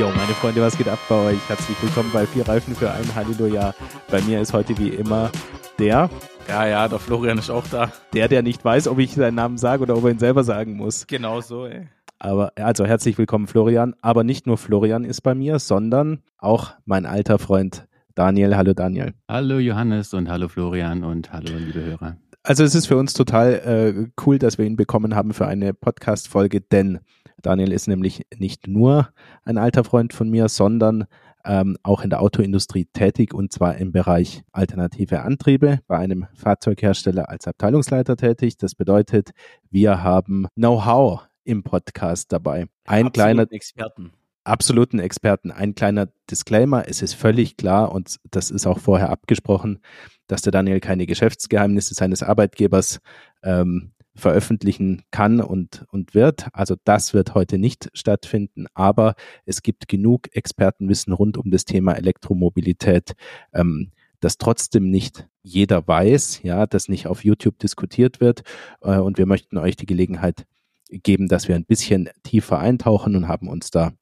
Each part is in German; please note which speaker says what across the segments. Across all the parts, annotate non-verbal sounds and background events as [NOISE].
Speaker 1: Jo, meine Freunde, was geht ab bei euch? Herzlich willkommen bei Vier Reifen für ein Halleluja. Bei mir ist heute wie immer der,
Speaker 2: Ja, ja, der Florian ist auch da.
Speaker 1: der, der nicht weiß, ob ich seinen Namen sage oder ob er ihn selber sagen muss.
Speaker 2: Genau so, ey.
Speaker 1: Aber also herzlich willkommen, Florian. Aber nicht nur Florian ist bei mir, sondern auch mein alter Freund Daniel. Hallo Daniel.
Speaker 3: Hallo Johannes und hallo Florian und hallo liebe Hörer.
Speaker 1: Also es ist für uns total äh, cool, dass wir ihn bekommen haben für eine Podcast-Folge, denn Daniel ist nämlich nicht nur ein alter Freund von mir, sondern ähm, auch in der Autoindustrie tätig und zwar im Bereich alternative Antriebe bei einem Fahrzeughersteller als Abteilungsleiter tätig. Das bedeutet, wir haben Know-how im Podcast dabei. Ein
Speaker 2: Absoluten
Speaker 1: kleiner
Speaker 2: Experten.
Speaker 1: absoluten Experten. Ein kleiner Disclaimer, es ist völlig klar und das ist auch vorher abgesprochen, dass der Daniel keine Geschäftsgeheimnisse seines Arbeitgebers ähm, veröffentlichen kann und, und wird. Also das wird heute nicht stattfinden, aber es gibt genug Expertenwissen rund um das Thema Elektromobilität, ähm, das trotzdem nicht jeder weiß, ja, das nicht auf YouTube diskutiert wird. Äh, und wir möchten euch die Gelegenheit geben, dass wir ein bisschen tiefer eintauchen und haben uns da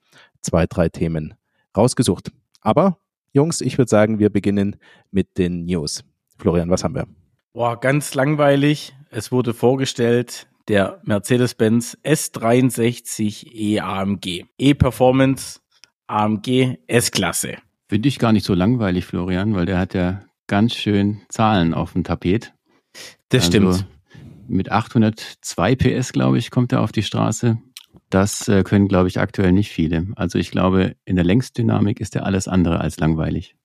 Speaker 1: zwei, drei Themen rausgesucht. Aber Jungs, ich würde sagen, wir beginnen mit den News. Florian, was haben wir?
Speaker 2: Boah, ganz langweilig. Es wurde vorgestellt der Mercedes-Benz S63 E AMG. E-Performance AMG S-Klasse.
Speaker 3: Finde ich gar nicht so langweilig, Florian, weil der hat ja ganz schön Zahlen auf dem Tapet.
Speaker 2: Das
Speaker 3: Also
Speaker 2: stimmt.
Speaker 3: Mit 802 PS, glaube ich, kommt er auf die Straße. Das äh, können, glaube ich, aktuell nicht viele. Also ich glaube, in der Längsdynamik ist er alles andere als langweilig.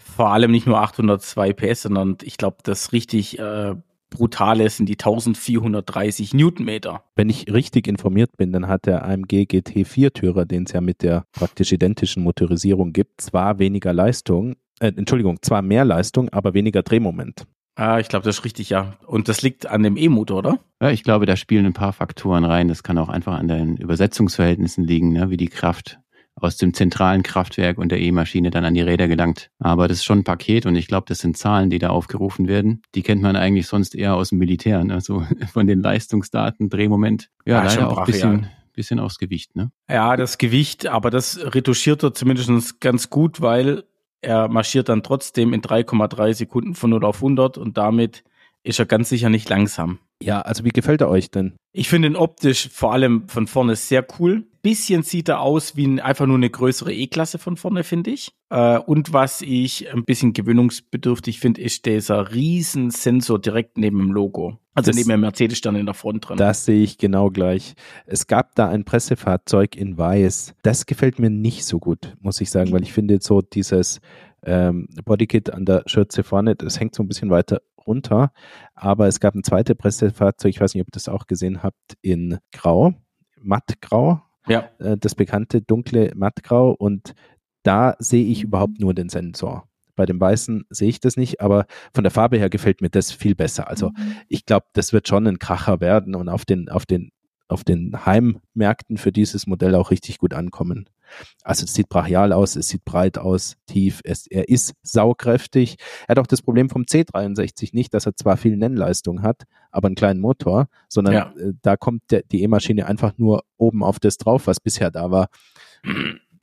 Speaker 2: Vor allem nicht nur 802 PS, sondern ich glaube, das richtig äh, brutale sind die 1430 Newtonmeter.
Speaker 1: Wenn ich richtig informiert bin, dann hat der AMG GT Viertürer, den es ja mit der praktisch identischen Motorisierung gibt, zwar weniger Leistung, äh, Entschuldigung, zwar mehr Leistung, aber weniger Drehmoment.
Speaker 2: Ah, ich glaube, das ist richtig, ja. Und das liegt an dem E-Motor, oder?
Speaker 3: Ja, ich glaube, da spielen ein paar Faktoren rein. Das kann auch einfach an den Übersetzungsverhältnissen liegen, ne? wie die Kraft aus dem zentralen Kraftwerk und der E-Maschine dann an die Räder gelangt. Aber das ist schon ein Paket und ich glaube, das sind Zahlen, die da aufgerufen werden. Die kennt man eigentlich sonst eher aus dem Militär, ne? so [LAUGHS] von den Leistungsdaten, Drehmoment. Ja,
Speaker 2: schon
Speaker 3: leider auch ein bisschen, bisschen aufs Gewicht. Ne?
Speaker 2: Ja, das Gewicht, aber das retuschiert er zumindest ganz gut, weil er marschiert dann trotzdem in 3,3 Sekunden von 0 auf 100 und damit ist er ganz sicher nicht langsam.
Speaker 1: Ja, also wie gefällt er euch denn?
Speaker 2: Ich finde ihn optisch vor allem von vorne sehr cool. Bisschen sieht er aus wie ein, einfach nur eine größere E-Klasse von vorne, finde ich. Äh, und was ich ein bisschen gewöhnungsbedürftig finde, ist dieser riesen Sensor direkt neben dem Logo. Also
Speaker 1: Das-
Speaker 2: neben dem Mercedes-Stern in der Front dran.
Speaker 1: Das sehe ich genau gleich. Es gab da ein Pressefahrzeug in Weiß. Das gefällt mir nicht so gut, muss ich sagen, weil ich finde so dieses ähm, Bodykit an der Schürze vorne, das hängt so ein bisschen weiter runter. Aber es gab ein zweites Pressefahrzeug, ich weiß nicht, ob ihr das auch gesehen habt, in Grau, mattgrau,
Speaker 2: ja.
Speaker 1: äh, das bekannte dunkle mattgrau. Und da sehe ich überhaupt nur den Sensor. Bei dem Weißen sehe ich das nicht, aber von der Farbe her gefällt mir das viel besser. Also ich glaube, das wird schon ein Kracher werden und auf den, auf den, auf den Heimmärkten für dieses Modell auch richtig gut ankommen. Also es sieht brachial aus, es sieht breit aus, tief, es, er ist saugkräftig. Er hat auch das Problem vom C63 nicht, dass er zwar viel Nennleistung hat, aber einen kleinen Motor, sondern
Speaker 2: Ja.
Speaker 1: äh, da kommt der, die E-Maschine einfach nur oben auf das drauf, was bisher da war.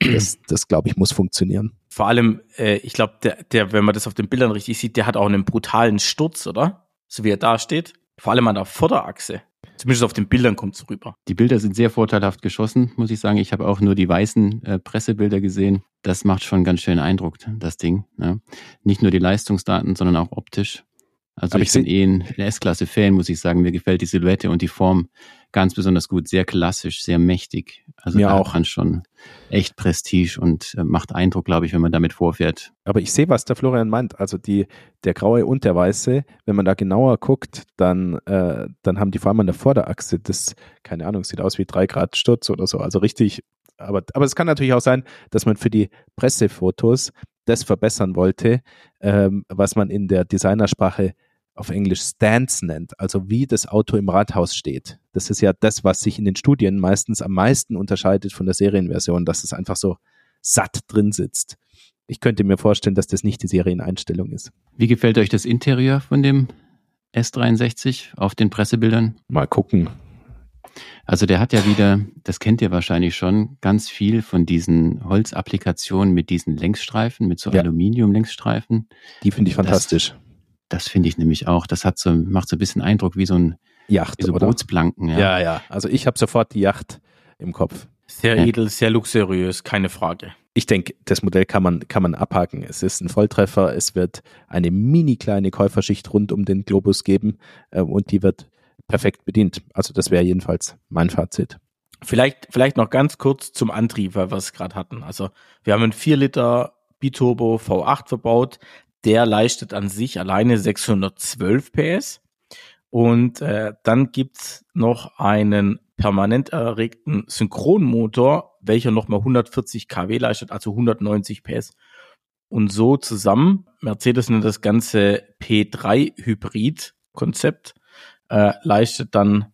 Speaker 1: Das, das glaube ich, muss funktionieren.
Speaker 2: Vor allem, äh, ich glaube, der, der, wenn man das auf den Bildern richtig sieht, der hat auch einen brutalen Sturz, oder? So wie er da steht. Vor allem an der Vorderachse. Zumindest auf den Bildern kommt es rüber.
Speaker 3: Die Bilder sind sehr vorteilhaft geschossen, muss ich sagen. Ich habe auch nur die weißen äh, Pressebilder gesehen. Das macht schon ganz schön Eindruck, das Ding. Ne? Nicht nur die Leistungsdaten, sondern auch optisch. Also
Speaker 1: Aber
Speaker 3: ich,
Speaker 1: ich
Speaker 3: bin eh ein S-Klasse-Fan, muss ich sagen. Mir gefällt die Silhouette und die Form ganz besonders gut. Sehr klassisch, sehr mächtig. Also
Speaker 1: Mir
Speaker 3: da
Speaker 1: auch.
Speaker 3: hat schon echt Prestige und äh, macht Eindruck, glaube ich, wenn man damit vorfährt.
Speaker 1: Aber ich sehe, was der Florian meint. Also die, der graue und der weiße, wenn man da genauer guckt, dann, äh, dann haben die vor allem an der Vorderachse das, keine Ahnung, sieht aus wie drei Grad Sturz oder so. Also richtig, aber, aber es kann natürlich auch sein, dass man für die Pressefotos das verbessern wollte, ähm, was man in der Designersprache auf Englisch Stance nennt, also wie das Auto im Rathaus steht. Das ist ja das, was sich in den Studien meistens am meisten unterscheidet von der Serienversion, dass es einfach so satt drin sitzt. Ich könnte mir vorstellen, dass das nicht die Serieneinstellung ist.
Speaker 3: Wie gefällt euch das Interieur von dem S63 auf den Pressebildern?
Speaker 1: Mal gucken.
Speaker 3: Also der hat ja wieder, das kennt ihr wahrscheinlich schon, ganz viel von diesen Holzapplikationen mit diesen Längsstreifen, mit so
Speaker 1: Ja.
Speaker 3: Aluminium-Längsstreifen.
Speaker 1: Die finde ich
Speaker 3: Das-
Speaker 1: fantastisch.
Speaker 3: Das finde ich nämlich auch. Das hat so, macht so ein bisschen Eindruck wie so ein
Speaker 1: Yacht,
Speaker 3: wie so
Speaker 1: oder?
Speaker 3: Bootsplanken. Ja.
Speaker 1: Ja, ja. Also ich habe sofort die Yacht im Kopf.
Speaker 2: Sehr
Speaker 3: Ja.
Speaker 2: edel, sehr luxuriös, keine Frage.
Speaker 1: Ich denke, das Modell kann man, kann man abhaken. Es ist ein Volltreffer. Es wird eine mini kleine Käuferschicht rund um den Globus geben äh, und die wird perfekt bedient. Also das wäre jedenfalls mein Fazit.
Speaker 2: Vielleicht, vielleicht noch ganz kurz zum Antrieb, weil wir es gerade hatten. Also wir haben einen 4 Liter Biturbo V8 verbaut. Der leistet an sich alleine 612 PS. Und äh, dann gibt's noch einen permanent erregten Synchronmotor, welcher nochmal 140 kW leistet, also 190 PS. Und so zusammen, Mercedes nennt das ganze P3-Hybrid-Konzept, äh, leistet dann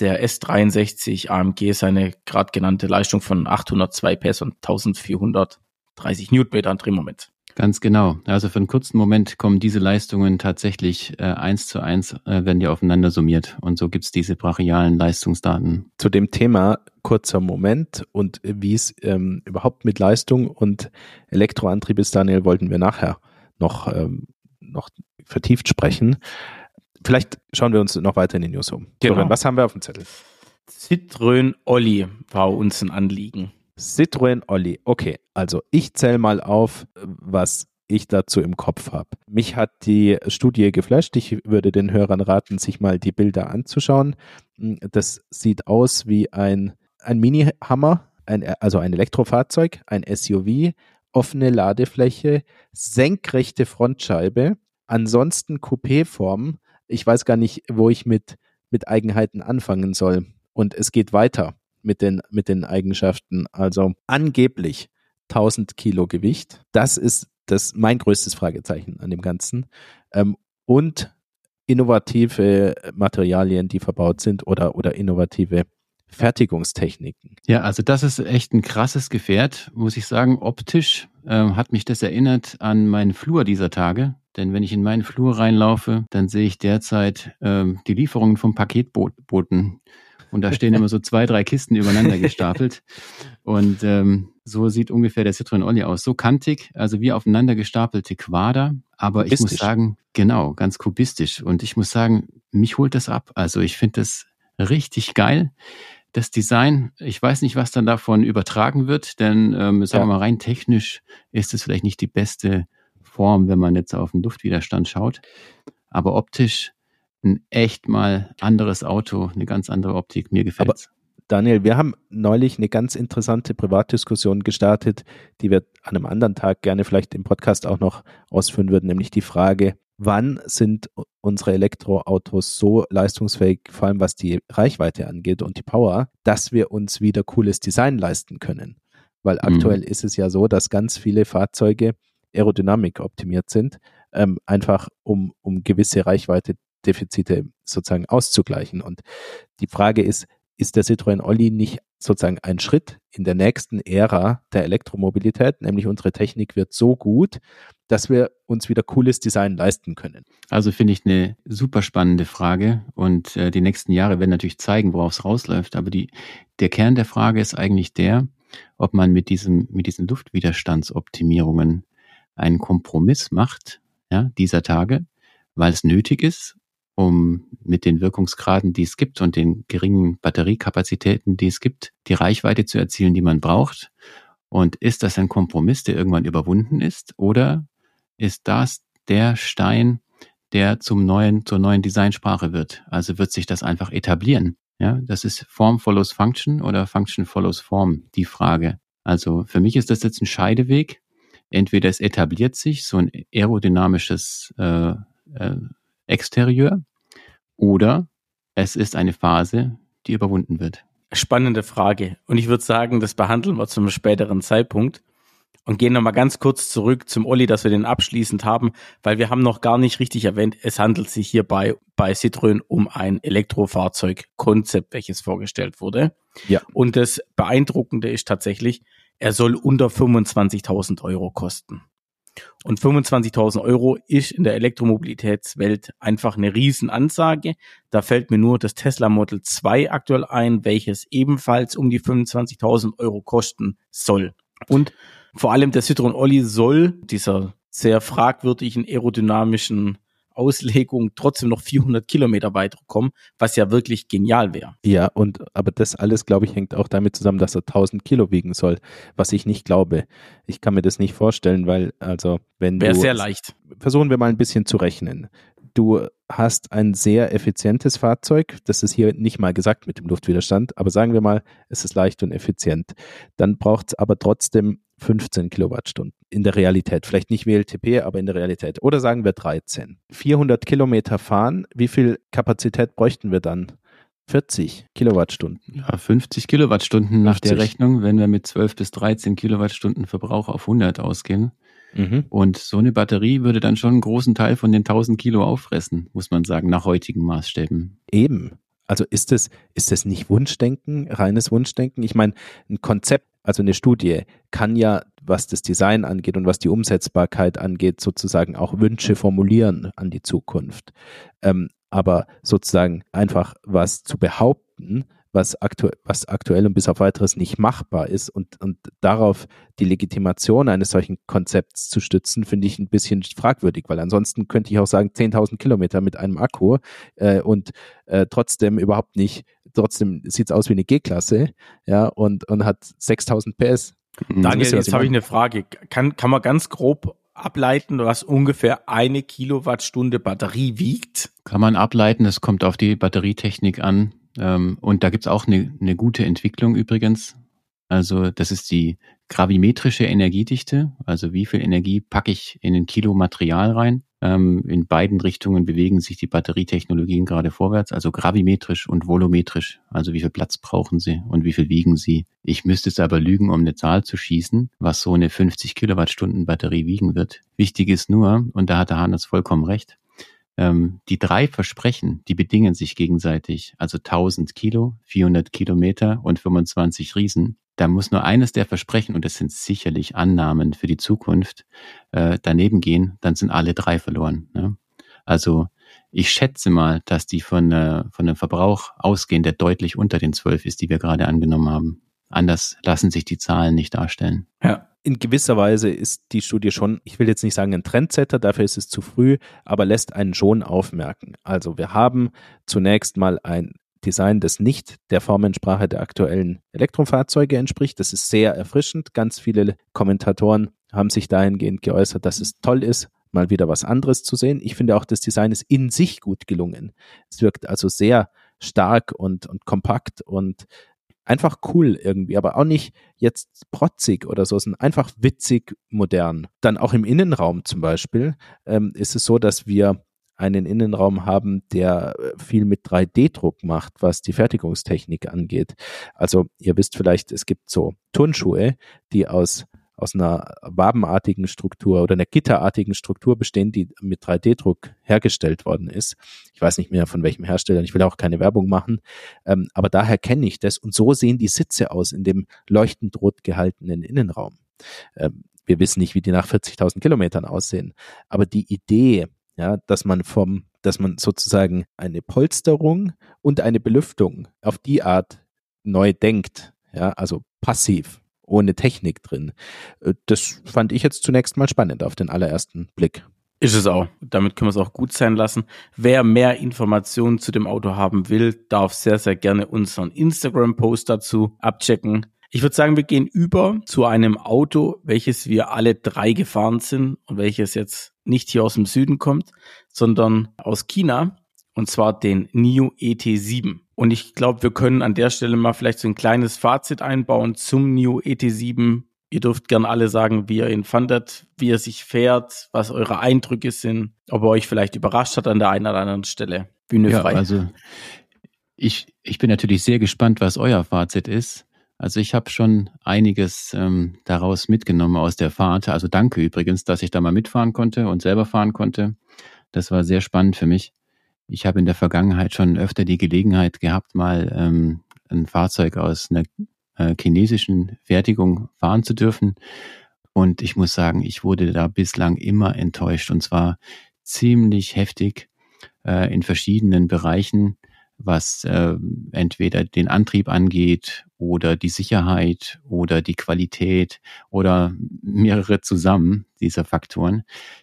Speaker 2: der S63 AMG seine gerade genannte Leistung von 802 PS und 1430 Newtonmeter an Drehmoment.
Speaker 3: Ganz genau. Also für einen kurzen Moment kommen diese Leistungen tatsächlich äh, eins zu eins, äh, werden die aufeinander summiert. Und so gibt's diese brachialen Leistungsdaten.
Speaker 1: Zu dem Thema kurzer Moment und wie es ähm, überhaupt mit Leistung und Elektroantrieb ist, Daniel, wollten wir nachher noch, ähm, noch vertieft sprechen. Vielleicht schauen wir uns noch weiter in den News um.
Speaker 2: Genau.
Speaker 1: Florian, was haben wir auf dem Zettel?
Speaker 2: Citroën Olli war uns ein Anliegen.
Speaker 1: Citroën Olli. Okay, also ich zähle mal auf, was ich dazu im Kopf habe. Mich hat die Studie geflasht. Ich würde den Hörern raten, sich mal die Bilder anzuschauen. Das sieht aus wie ein, ein Mini-Hammer, ein, also ein Elektrofahrzeug, ein SUV, offene Ladefläche, senkrechte Frontscheibe, ansonsten Coupé-Form. Ich weiß gar nicht, wo ich mit, mit Eigenheiten anfangen soll. Und es geht weiter mit den, mit den Eigenschaften. Also angeblich 1000 Kilo Gewicht. Das ist das mein größtes Fragezeichen an dem Ganzen. Ähm, und innovative Materialien, die verbaut sind oder, oder innovative Fertigungstechniken.
Speaker 3: Ja, also das ist echt ein krasses Gefährt, muss ich sagen. Optisch ähm, hat mich das erinnert an meinen Flur dieser Tage. Denn wenn ich in meinen Flur reinlaufe, dann sehe ich derzeit ähm, die Lieferungen vom Paketboten. Und da stehen immer so zwei, drei Kisten übereinander gestapelt. Und ähm, so sieht ungefähr der Citroën Olli aus. So kantig, also wie aufeinander gestapelte Quader. Aber ich muss sagen, genau, ganz kubistisch. Und ich muss sagen, mich holt das ab. Also ich finde das richtig geil. Das Design, ich weiß nicht, was dann davon übertragen wird, denn ähm, sagen
Speaker 1: Ja.
Speaker 3: wir mal rein technisch ist es vielleicht nicht die beste Form, wenn man jetzt auf den Luftwiderstand schaut. Aber optisch ein echt mal anderes Auto, eine ganz andere Optik. Mir gefällt's.
Speaker 1: Daniel, wir haben neulich eine ganz interessante Privatdiskussion gestartet, die wir an einem anderen Tag gerne vielleicht im Podcast auch noch ausführen würden, nämlich die Frage, wann sind unsere Elektroautos so leistungsfähig, vor allem was die Reichweite angeht und die Power, dass wir uns wieder cooles Design leisten können. Weil
Speaker 3: Mhm.
Speaker 1: aktuell ist es ja so, dass ganz viele Fahrzeuge Aerodynamik optimiert sind, ähm, einfach um, um gewisse Reichweite-Defizite sozusagen auszugleichen. Und die Frage ist, ist der Citroën Olli nicht sozusagen ein Schritt in der nächsten Ära der Elektromobilität, nämlich unsere Technik wird so gut, dass wir uns wieder cooles Design leisten können.
Speaker 3: Also finde ich eine super spannende Frage und äh, die nächsten Jahre werden natürlich zeigen, worauf es rausläuft. Aber die, der Kern der Frage ist eigentlich der, ob man mit diesem, mit diesen Luftwiderstandsoptimierungen einen Kompromiss macht, ja, dieser Tage, weil es nötig ist, um mit den Wirkungsgraden, die es gibt und den geringen Batteriekapazitäten, die es gibt, die Reichweite zu erzielen, die man braucht. Und ist das ein Kompromiss, der irgendwann überwunden ist? Oder ist das der Stein, der zum neuen, zur neuen Designsprache wird? Also wird sich das einfach etablieren? Ja, das ist Form follows Function oder Function follows Form, die Frage. Also für mich ist das jetzt ein Scheideweg. Entweder es etabliert sich so ein aerodynamisches äh, äh, Exterieur oder es ist eine Phase, die überwunden wird.
Speaker 2: Spannende Frage. Und ich würde sagen, das behandeln wir zum späteren Zeitpunkt und gehen nochmal ganz kurz zurück zum Olli, dass wir den abschließend haben, weil wir haben noch gar nicht richtig erwähnt, es handelt sich hierbei bei Citroën um ein Elektrofahrzeugkonzept, welches vorgestellt wurde.
Speaker 1: Ja.
Speaker 2: Und das Beeindruckende ist tatsächlich, er soll unter 25.000 Euro kosten. Und 25.000 Euro ist in der Elektromobilitätswelt einfach eine Riesenansage. Da fällt mir nur das Tesla Model 2 aktuell ein, welches ebenfalls um die 25.000 Euro kosten soll. Und vor allem der Citroen Olli soll dieser sehr fragwürdigen aerodynamischen Auslegung trotzdem noch 400 Kilometer weiterkommen, was ja wirklich genial wäre.
Speaker 1: Ja, und aber das alles, glaube ich, hängt auch damit zusammen, dass er 1000 Kilo wiegen soll, was ich nicht glaube. Ich kann mir das nicht vorstellen, weil, also, wenn
Speaker 2: Wäre sehr leicht.
Speaker 1: Versuchen wir mal ein bisschen zu rechnen. Du hast ein sehr effizientes Fahrzeug, das ist hier nicht mal gesagt mit dem Luftwiderstand, aber sagen wir mal, es ist leicht und effizient. Dann braucht es aber trotzdem 15 Kilowattstunden in der Realität. Vielleicht nicht WLTP, aber in der Realität. Oder sagen wir 13. 400 Kilometer fahren, wie viel Kapazität bräuchten wir dann? 40 Kilowattstunden.
Speaker 3: Ja, 50 Kilowattstunden nach 50. der Rechnung, wenn wir mit 12 bis 13 Kilowattstunden Verbrauch auf 100 ausgehen. Mhm. Und so eine Batterie würde dann schon einen großen Teil von den 1000 Kilo auffressen, muss man sagen, nach heutigen Maßstäben.
Speaker 1: Eben. Also ist es, ist es nicht Wunschdenken, reines Wunschdenken? Ich meine, ein Konzept also eine Studie kann ja, was das Design angeht und was die Umsetzbarkeit angeht, sozusagen auch Wünsche formulieren an die Zukunft. Ähm, aber sozusagen einfach was zu behaupten, was, aktu was aktuell und bis auf weiteres nicht machbar ist und, und darauf die Legitimation eines solchen Konzepts zu stützen, finde ich ein bisschen fragwürdig, weil ansonsten könnte ich auch sagen 10.000 Kilometer mit einem Akku äh, und äh, trotzdem überhaupt nicht, trotzdem sieht es aus wie eine G-Klasse ja, und, und hat 6.000 PS.
Speaker 2: Mhm. Daniel, jetzt habe ich eine Frage. Kann, kann man ganz grob ableiten, was ungefähr eine Kilowattstunde Batterie wiegt?
Speaker 3: Kann man ableiten, es kommt auf die Batterietechnik an. Ähm, und da gibt's auch eine, eine gute Entwicklung übrigens. Also das ist die gravimetrische Energiedichte, also wie viel Energie packe ich in ein Kilo Material rein. Ähm, in beiden Richtungen bewegen sich die Batterietechnologien gerade vorwärts, also gravimetrisch und volumetrisch, also wie viel Platz brauchen sie und wie viel wiegen sie. Ich müsste es aber lügen, um eine Zahl zu schießen, was so eine 50 Kilowattstunden Batterie wiegen wird. Wichtig ist nur, und da hat der Hannes vollkommen recht, ähm, die drei Versprechen, die bedingen sich gegenseitig, also 1000 Kilo, 400 Kilometer und 25 Riesen. Da muss nur eines der Versprechen, und das sind sicherlich Annahmen für die Zukunft, äh, daneben gehen, dann sind alle drei verloren. Ne? Also ich schätze mal, dass die von, äh, von einem Verbrauch ausgehen, der deutlich unter den zwölf ist, die wir gerade angenommen haben. Anders lassen sich die Zahlen nicht darstellen.
Speaker 1: Ja, in gewisser Weise ist die Studie schon, ich will jetzt nicht sagen ein Trendsetter, dafür ist es zu früh, aber lässt einen schon aufmerken. Also wir haben zunächst mal ein Design, das nicht der Formensprache der aktuellen Elektrofahrzeuge entspricht. Das ist sehr erfrischend. Ganz viele Kommentatoren haben sich dahingehend geäußert, dass es toll ist, mal wieder was anderes zu sehen. Ich finde auch, das Design ist in sich gut gelungen. Es wirkt also sehr stark und, und kompakt und einfach cool irgendwie, aber auch nicht jetzt protzig oder so, sondern einfach witzig modern. Dann auch im Innenraum zum Beispiel ähm, ist es so, dass wir einen Innenraum haben, der äh, viel mit 3D-Druck macht, was die Fertigungstechnik angeht. Also ihr wisst vielleicht, es gibt so Turnschuhe, die aus aus einer wabenartigen Struktur oder einer gitterartigen Struktur bestehen, die mit 3D-Druck hergestellt worden ist. Ich weiß nicht mehr von welchem Hersteller, ich will auch keine Werbung machen, ähm, aber daher kenne ich das und so sehen die Sitze aus in dem leuchtend rot gehaltenen Innenraum. Ähm, wir wissen nicht, wie die nach 40.000 Kilometern aussehen, aber die Idee, ja, dass man vom, dass man sozusagen eine Polsterung und eine Belüftung auf die Art neu denkt, ja, also passiv, ohne Technik drin. Äh, das fand ich jetzt zunächst mal spannend auf den allerersten Blick.
Speaker 2: Ist es auch. Damit können wir es auch gut sein lassen. Wer mehr Informationen zu dem Auto haben will, darf sehr, sehr gerne unseren Instagram-Post dazu abchecken. Ich würde sagen, wir gehen über zu einem Auto, welches wir alle drei gefahren sind und welches jetzt nicht hier aus dem Süden kommt, sondern aus China und zwar den NIO ET7. Und ich glaube, wir können an der Stelle mal vielleicht so ein kleines Fazit einbauen zum NIO ET7. Ihr dürft gern alle sagen, wie ihr ihn fandet, wie er sich fährt, was eure Eindrücke sind, ob er euch vielleicht überrascht hat an der einen oder anderen Stelle.
Speaker 3: Bühne ja, frei. Also ich, ich bin natürlich sehr gespannt, was euer Fazit ist. Also ich habe schon einiges ähm, daraus mitgenommen aus der Fahrt. Also danke übrigens, dass ich da mal mitfahren konnte und selber fahren konnte. Das war sehr spannend für mich. Ich habe in der Vergangenheit schon öfter die Gelegenheit gehabt, mal ähm, ein Fahrzeug aus einer äh, chinesischen Fertigung fahren zu dürfen. Und ich muss sagen, ich wurde da bislang immer enttäuscht und zwar ziemlich heftig äh, in verschiedenen Bereichen, was äh, entweder den Antrieb angeht oder die Sicherheit oder die Qualität oder mehrere zusammen dieser Faktoren.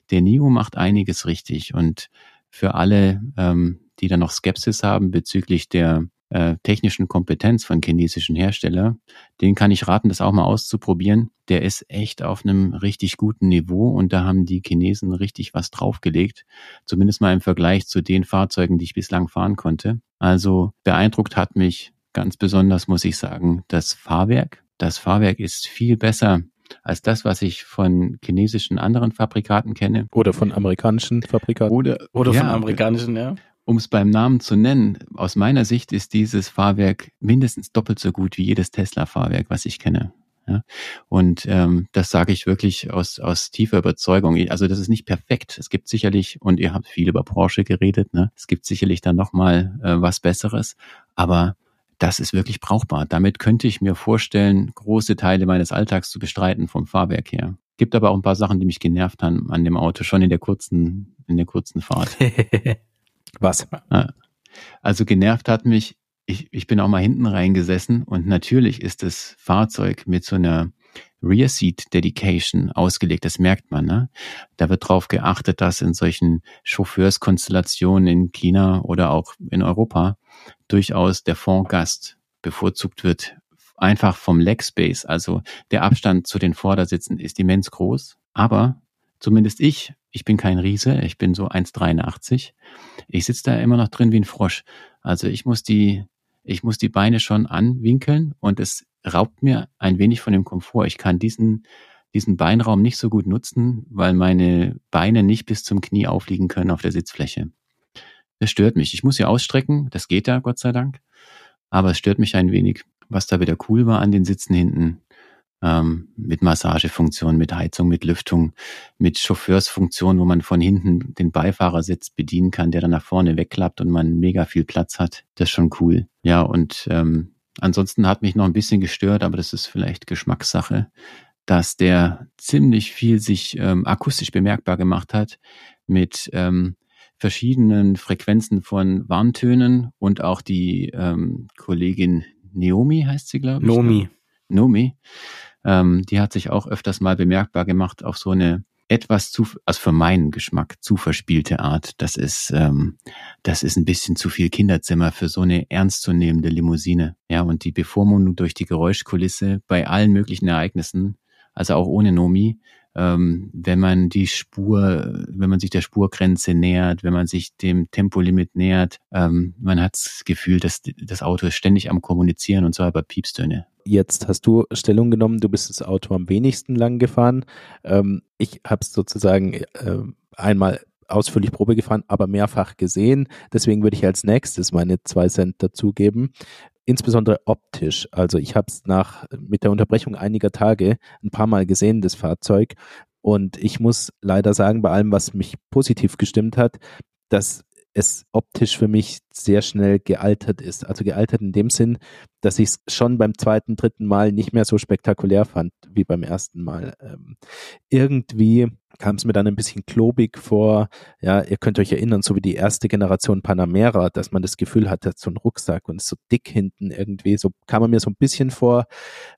Speaker 3: Der NIO macht einiges richtig und für alle, ähm, die da noch Skepsis haben bezüglich der äh, technischen Kompetenz von chinesischen Hersteller, den kann ich raten, das auch mal auszuprobieren. Der ist echt auf einem richtig guten Niveau und da haben die Chinesen richtig was draufgelegt. Zumindest mal im Vergleich zu den Fahrzeugen, die ich bislang fahren konnte. Also beeindruckt hat mich ganz besonders, muss ich sagen, das Fahrwerk. Das Fahrwerk ist viel besser als das, was ich von chinesischen anderen Fabrikaten kenne.
Speaker 1: Oder von amerikanischen Fabrikaten.
Speaker 2: Oder, oder ja, von amerikanischen, ja
Speaker 3: um es beim Namen zu nennen, aus meiner Sicht ist dieses Fahrwerk mindestens doppelt so gut wie jedes Tesla-Fahrwerk, was ich kenne. Ja, und ähm, das sage ich wirklich aus, aus tiefer Überzeugung. Also das ist nicht perfekt. Es gibt sicherlich, und ihr habt viel über Porsche geredet, ne? es gibt sicherlich dann nochmal äh, was Besseres, aber das ist wirklich brauchbar. Damit könnte ich mir vorstellen, große Teile meines Alltags zu bestreiten vom Fahrwerk her. Gibt aber auch ein paar Sachen, die mich genervt haben an dem Auto, schon in der kurzen, in der kurzen Fahrt. [LAUGHS]
Speaker 1: Was?
Speaker 3: Also genervt hat mich, ich, ich bin auch mal hinten reingesessen und natürlich ist das Fahrzeug mit so einer Rear Seat Dedication ausgelegt, das merkt man. Ne? Da wird darauf geachtet, dass in solchen Chauffeurskonstellationen in China oder auch in Europa durchaus der Fondgast bevorzugt wird, einfach vom Leg Space. Also der Abstand zu den Vordersitzen ist immens groß, aber zumindest ich ich bin kein Riese, ich bin so 1,83. Ich sitze da immer noch drin wie ein Frosch. Also ich muss die, ich muss die Beine schon anwinkeln und es raubt mir ein wenig von dem Komfort. Ich kann diesen, diesen Beinraum nicht so gut nutzen, weil meine Beine nicht bis zum Knie aufliegen können auf der Sitzfläche. Das stört mich. Ich muss sie ausstrecken, das geht ja, Gott sei Dank. Aber es stört mich ein wenig. Was da wieder cool war an den Sitzen hinten, ähm, mit Massagefunktion, mit Heizung, mit Lüftung, mit Chauffeursfunktion, wo man von hinten den Beifahrersitz bedienen kann, der dann nach vorne wegklappt und man mega viel Platz hat. Das ist schon cool. Ja, und ähm, ansonsten hat mich noch ein bisschen gestört, aber das ist vielleicht Geschmackssache, dass der ziemlich viel sich ähm, akustisch bemerkbar gemacht hat mit ähm, verschiedenen Frequenzen von Warntönen und auch die ähm, Kollegin Naomi heißt sie, glaube ich.
Speaker 2: Nomi.
Speaker 3: Nomi ähm, die hat sich auch öfters mal bemerkbar gemacht auf so eine etwas zu, also für meinen Geschmack zu verspielte Art. Das ist, ähm, das ist ein bisschen zu viel Kinderzimmer für so eine ernstzunehmende Limousine. Ja, und die Bevormundung durch die Geräuschkulisse bei allen möglichen Ereignissen, also auch ohne Nomi, ähm, wenn man die Spur, wenn man sich der Spurgrenze nähert, wenn man sich dem Tempolimit nähert, ähm, man hat das Gefühl, dass das Auto ist ständig am Kommunizieren und zwar über Piepstöne.
Speaker 1: Jetzt hast du Stellung genommen, du bist das Auto am wenigsten lang gefahren. Ähm, ich habe es sozusagen äh, einmal ausführlich Probe gefahren, aber mehrfach gesehen. Deswegen würde ich als nächstes meine zwei Cent dazugeben insbesondere optisch. Also ich habe es nach mit der Unterbrechung einiger Tage ein paar Mal gesehen, das Fahrzeug. Und ich muss leider sagen, bei allem, was mich positiv gestimmt hat, dass es optisch für mich sehr schnell gealtert ist. Also gealtert in dem Sinn, dass ich es schon beim zweiten, dritten Mal nicht mehr so spektakulär fand wie beim ersten Mal. Ähm, irgendwie kam es mir dann ein bisschen klobig vor. Ja, ihr könnt euch erinnern, so wie die erste Generation Panamera, dass man das Gefühl hatte, so ein Rucksack und so dick hinten irgendwie. So kam man mir so ein bisschen vor.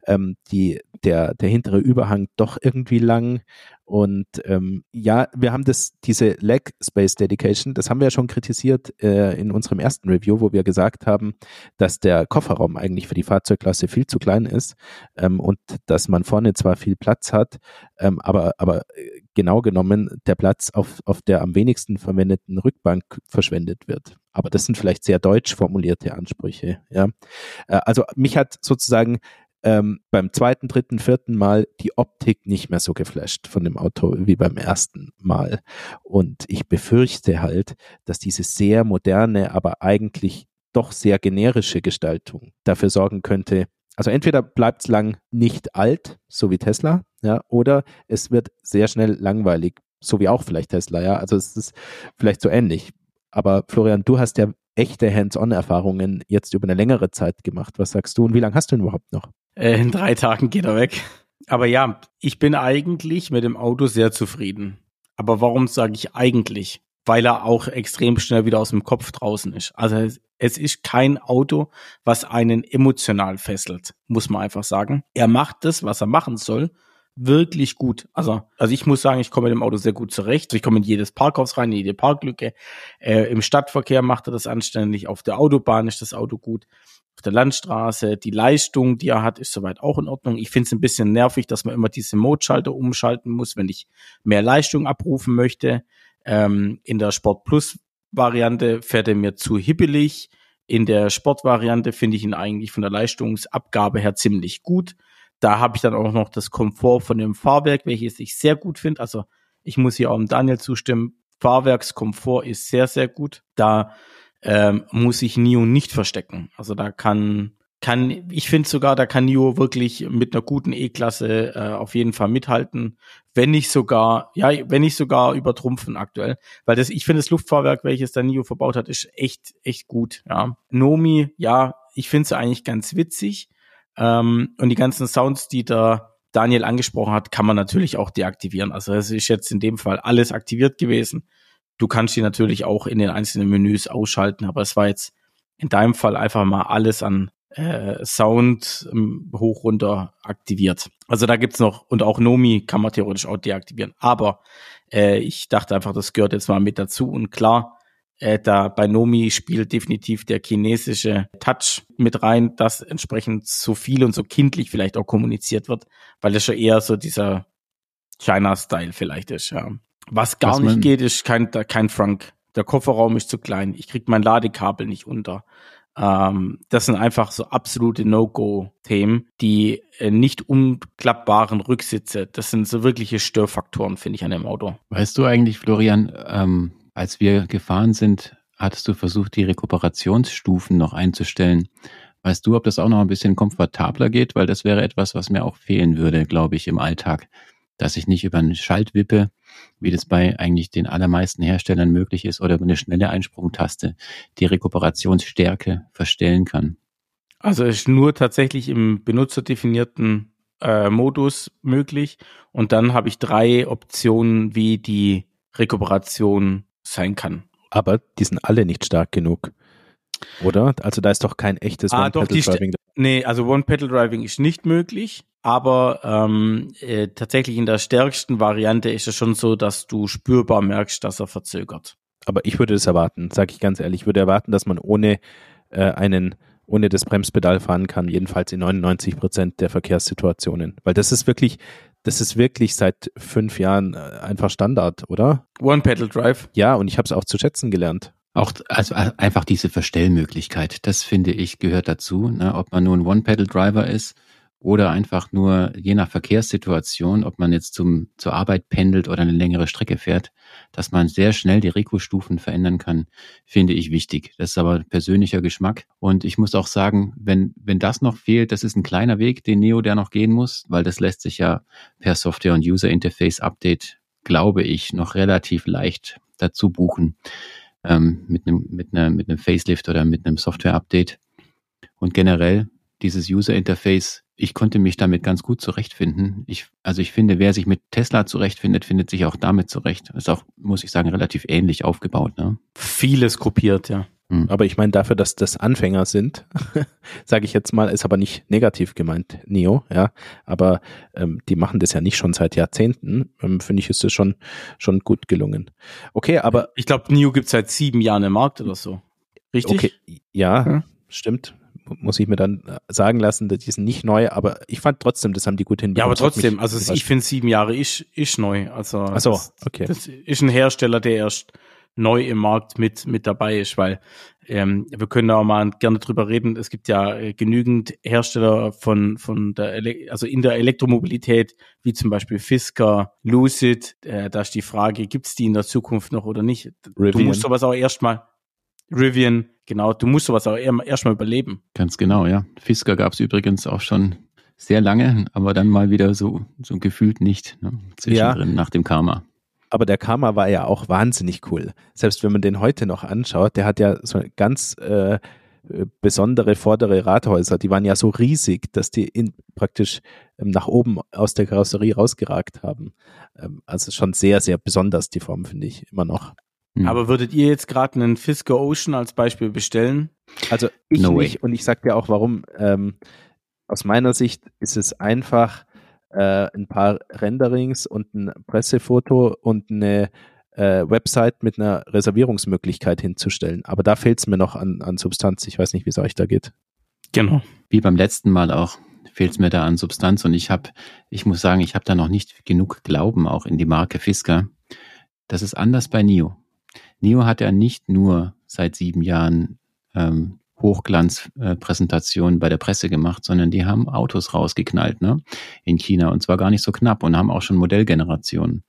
Speaker 1: Ähm, die, der, der hintere Überhang doch irgendwie lang. Und ähm, ja, wir haben das, diese Leg Space Dedication, das haben wir ja schon kritisiert äh, in unserem ersten Review, wo wir gesagt haben, dass der Kofferraum eigentlich für die Fahrzeugklasse viel zu klein ist ähm, und dass man vorne zwar viel Platz hat, ähm, aber, aber äh, genau genommen der Platz auf, auf der am wenigsten verwendeten Rückbank verschwendet wird. Aber das sind vielleicht sehr deutsch formulierte Ansprüche. Ja, äh, also mich hat sozusagen ähm, beim zweiten, dritten, vierten Mal die Optik nicht mehr so geflasht von dem Auto wie beim ersten Mal. Und ich befürchte halt, dass diese sehr moderne, aber eigentlich doch sehr generische Gestaltung dafür sorgen könnte, also entweder bleibt es lang nicht alt, so wie Tesla, ja, oder es wird sehr schnell langweilig, so wie auch vielleicht Tesla, ja. Also es ist vielleicht so ähnlich. Aber Florian, du hast ja echte Hands-on-Erfahrungen jetzt über eine längere Zeit gemacht. Was sagst du und wie lange hast du ihn überhaupt noch?
Speaker 2: Äh, in drei Tagen geht er weg. Aber ja, ich bin eigentlich mit dem Auto sehr zufrieden. Aber warum sage ich eigentlich? Weil er auch extrem schnell wieder aus dem Kopf draußen ist. Also es ist kein Auto, was einen emotional fesselt, muss man einfach sagen. Er macht das, was er machen soll, wirklich gut. Also, also ich muss sagen, ich komme mit dem Auto sehr gut zurecht. Ich komme in jedes Parkhaus rein, in jede Parklücke. Äh, Im Stadtverkehr macht er das anständig. Auf der Autobahn ist das Auto gut. Auf der Landstraße, die Leistung, die er hat, ist soweit auch in Ordnung. Ich finde es ein bisschen nervig, dass man immer diese Mode-Schalter umschalten muss, wenn ich mehr Leistung abrufen möchte. Ähm, in der Sport Plus Variante fährt er mir zu hippelig. In der Sportvariante finde ich ihn eigentlich von der Leistungsabgabe her ziemlich gut. Da habe ich dann auch noch das Komfort von dem Fahrwerk, welches ich sehr gut finde. Also ich muss hier auch dem Daniel zustimmen. Fahrwerkskomfort ist sehr, sehr gut. Da ähm, muss ich Nio nicht verstecken. Also da kann, kann, ich finde sogar, da kann Nio wirklich mit einer guten E-Klasse äh, auf jeden Fall mithalten. Wenn nicht sogar, ja, wenn nicht sogar übertrumpfen aktuell. Weil das, ich finde das Luftfahrwerk, welches der Nio verbaut hat, ist echt, echt gut. Ja. Nomi, ja, ich finde es eigentlich ganz witzig. Ähm, und die ganzen Sounds, die da Daniel angesprochen hat, kann man natürlich auch deaktivieren. Also es ist jetzt in dem Fall alles aktiviert gewesen. Du kannst die natürlich auch in den einzelnen Menüs ausschalten, aber es war jetzt in deinem Fall einfach mal alles an äh, Sound ähm, hoch runter aktiviert. Also da gibt's noch, und auch Nomi kann man theoretisch auch deaktivieren. Aber äh, ich dachte einfach, das gehört jetzt mal mit dazu. Und klar, äh, da bei Nomi spielt definitiv der chinesische Touch mit rein, dass entsprechend so viel und so kindlich vielleicht auch kommuniziert wird, weil das schon eher so dieser China-Style vielleicht ist. Ja. Was gar Was nicht geht, ist kein, kein Frank. Der Kofferraum ist zu klein. Ich krieg mein Ladekabel nicht unter. Ähm, das sind einfach so absolute No-Go-Themen, die äh, nicht umklappbaren Rücksitze. Das sind so wirkliche Störfaktoren, finde ich, an dem Auto.
Speaker 3: Weißt du eigentlich, Florian, ähm, als wir gefahren sind, hattest du versucht, die Rekuperationsstufen noch einzustellen. Weißt du, ob das auch noch ein bisschen komfortabler geht? Weil das wäre etwas, was mir auch fehlen würde, glaube ich, im Alltag. Dass ich nicht über eine Schaltwippe, wie das bei eigentlich den allermeisten Herstellern möglich ist, oder über eine schnelle Einsprungtaste die Rekuperationsstärke verstellen kann.
Speaker 2: Also ist nur tatsächlich im benutzerdefinierten äh, Modus möglich. Und dann habe ich drei Optionen, wie die Rekuperation sein kann.
Speaker 1: Aber die sind alle nicht stark genug. Oder? Also da ist doch kein echtes
Speaker 2: ah, One-Pedal-Driving. Nee, also One-Pedal-Driving ist nicht möglich, aber ähm, äh, tatsächlich in der stärksten Variante ist es schon so, dass du spürbar merkst, dass er verzögert.
Speaker 1: Aber ich würde es erwarten, sage ich ganz ehrlich. Ich würde erwarten, dass man ohne äh, einen ohne das Bremspedal fahren kann, jedenfalls in 99 Prozent der Verkehrssituationen. Weil das ist wirklich, das ist wirklich seit fünf Jahren äh, einfach Standard, oder?
Speaker 2: One-Pedal-Drive.
Speaker 1: Ja, und ich habe es auch zu schätzen gelernt.
Speaker 3: Auch also einfach diese Verstellmöglichkeit, das finde ich gehört dazu. Ne? Ob man nur ein One-Pedal-Driver ist oder einfach nur je nach Verkehrssituation, ob man jetzt zum, zur Arbeit pendelt oder eine längere Strecke fährt, dass man sehr schnell die Rekustufen verändern kann, finde ich wichtig. Das ist aber persönlicher Geschmack. Und ich muss auch sagen, wenn, wenn das noch fehlt, das ist ein kleiner Weg, den Neo der noch gehen muss, weil das lässt sich ja per Software und User Interface Update, glaube ich, noch relativ leicht dazu buchen. Ähm, mit einem, mit einer, mit einem Facelift oder mit einem Software Update. Und generell dieses User Interface ich konnte mich damit ganz gut zurechtfinden. Ich, also ich finde, wer sich mit Tesla zurechtfindet, findet sich auch damit zurecht. Ist auch, muss ich sagen, relativ ähnlich aufgebaut. Ne?
Speaker 2: Vieles kopiert, ja.
Speaker 1: Hm. Aber ich meine, dafür, dass das Anfänger sind, [LAUGHS] sage ich jetzt mal, ist aber nicht negativ gemeint, Neo, ja. Aber ähm, die machen das ja nicht schon seit Jahrzehnten. Ähm, Finde ich, ist das schon, schon gut gelungen. Okay, aber.
Speaker 2: Ich glaube, Neo gibt seit sieben Jahren im Markt oder so. Richtig? Okay,
Speaker 1: ja, hm. stimmt muss ich mir dann äh, sagen lassen, die sind nicht neu, aber ich fand trotzdem, das haben die gut hinbekommen.
Speaker 2: Ja, aber trotzdem, also ich finde sieben Jahre ist, ist neu. Also
Speaker 1: Ach so, okay.
Speaker 2: Das ist ein Hersteller, der erst neu im Markt mit, mit dabei ist, weil ähm, wir können da auch mal gerne drüber reden. Es gibt ja äh, genügend Hersteller von, von der, Ele also in der Elektromobilität, wie zum Beispiel Fisker, Lucid. Äh, da ist die Frage, gibt's die in der Zukunft noch oder nicht? Rivian. Du musst sowas auch erstmal, Rivian, genau, du musst sowas auch erstmal überleben.
Speaker 3: Ganz genau, ja. Fisker gab es übrigens auch schon sehr lange, aber dann mal wieder so, so gefühlt nicht, ne? zwischendrin ja. nach dem Karma.
Speaker 1: Aber der Karma war ja auch wahnsinnig cool. Selbst wenn man den heute noch anschaut, der hat ja so ganz äh, äh, besondere vordere Rathäuser, die waren ja so riesig, dass die in, praktisch ähm, nach oben aus der Karosserie rausgeragt haben. Ähm, also schon sehr, sehr besonders die Form, finde ich, immer noch.
Speaker 2: Mhm. Aber würdet ihr jetzt gerade einen Fisker Ocean als Beispiel bestellen?
Speaker 1: Also ich no nicht way. und ich sag dir auch warum. Ähm, aus meiner Sicht ist es einfach äh, ein paar Renderings und ein Pressefoto und eine äh, Website mit einer Reservierungsmöglichkeit hinzustellen. Aber da fehlt es mir noch an, an Substanz. Ich weiß nicht, wie es euch da geht.
Speaker 3: Genau. Wie beim letzten Mal auch fehlt es mir da an Substanz und ich habe, ich muss sagen, ich habe da noch nicht genug Glauben auch in die Marke Fisker. Das ist anders bei NIO. NIO hat ja nicht nur seit sieben Jahren ähm, Hochglanzpräsentationen äh, bei der Presse gemacht, sondern die haben Autos rausgeknallt ne, in China und zwar gar nicht so knapp und haben auch schon Modellgenerationen.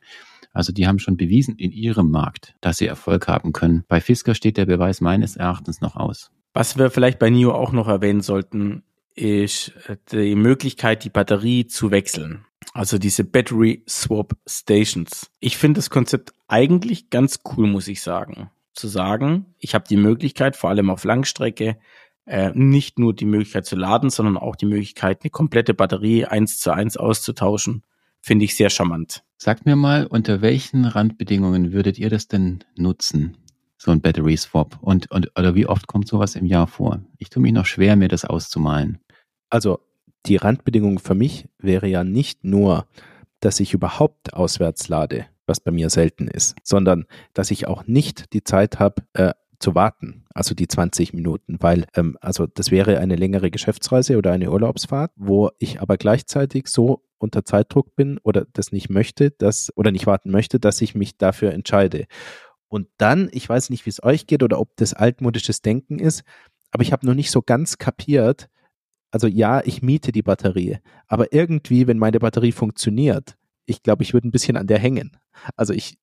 Speaker 3: Also die haben schon bewiesen in ihrem Markt, dass sie Erfolg haben können. Bei Fisker steht der Beweis meines Erachtens noch aus.
Speaker 2: Was wir vielleicht bei NIO auch noch erwähnen sollten, ist die Möglichkeit, die Batterie zu wechseln. Also diese Battery Swap Stations. Ich finde das Konzept eigentlich ganz cool, muss ich sagen. Zu sagen, ich habe die Möglichkeit, vor allem auf Langstrecke, äh, nicht nur die Möglichkeit zu laden, sondern auch die Möglichkeit, eine komplette Batterie eins zu eins auszutauschen finde ich sehr charmant.
Speaker 3: Sagt mir mal, unter welchen Randbedingungen würdet ihr das denn nutzen? So ein Battery Swap. Und, und, oder wie oft kommt sowas im Jahr vor? Ich tue mich noch schwer, mir das auszumalen.
Speaker 1: Also, die Randbedingung für mich wäre ja nicht nur, dass ich überhaupt auswärts lade, was bei mir selten ist, sondern dass ich auch nicht die Zeit habe, äh, zu warten, also die 20 Minuten, weil ähm, also das wäre eine längere Geschäftsreise oder eine Urlaubsfahrt, wo ich aber gleichzeitig so unter Zeitdruck bin oder das nicht möchte, dass oder nicht warten möchte, dass ich mich dafür entscheide. Und dann, ich weiß nicht, wie es euch geht oder ob das altmodisches Denken ist, aber ich habe noch nicht so ganz kapiert. Also ja, ich miete die Batterie, aber irgendwie, wenn meine Batterie funktioniert, ich glaube, ich würde ein bisschen an der hängen. Also ich,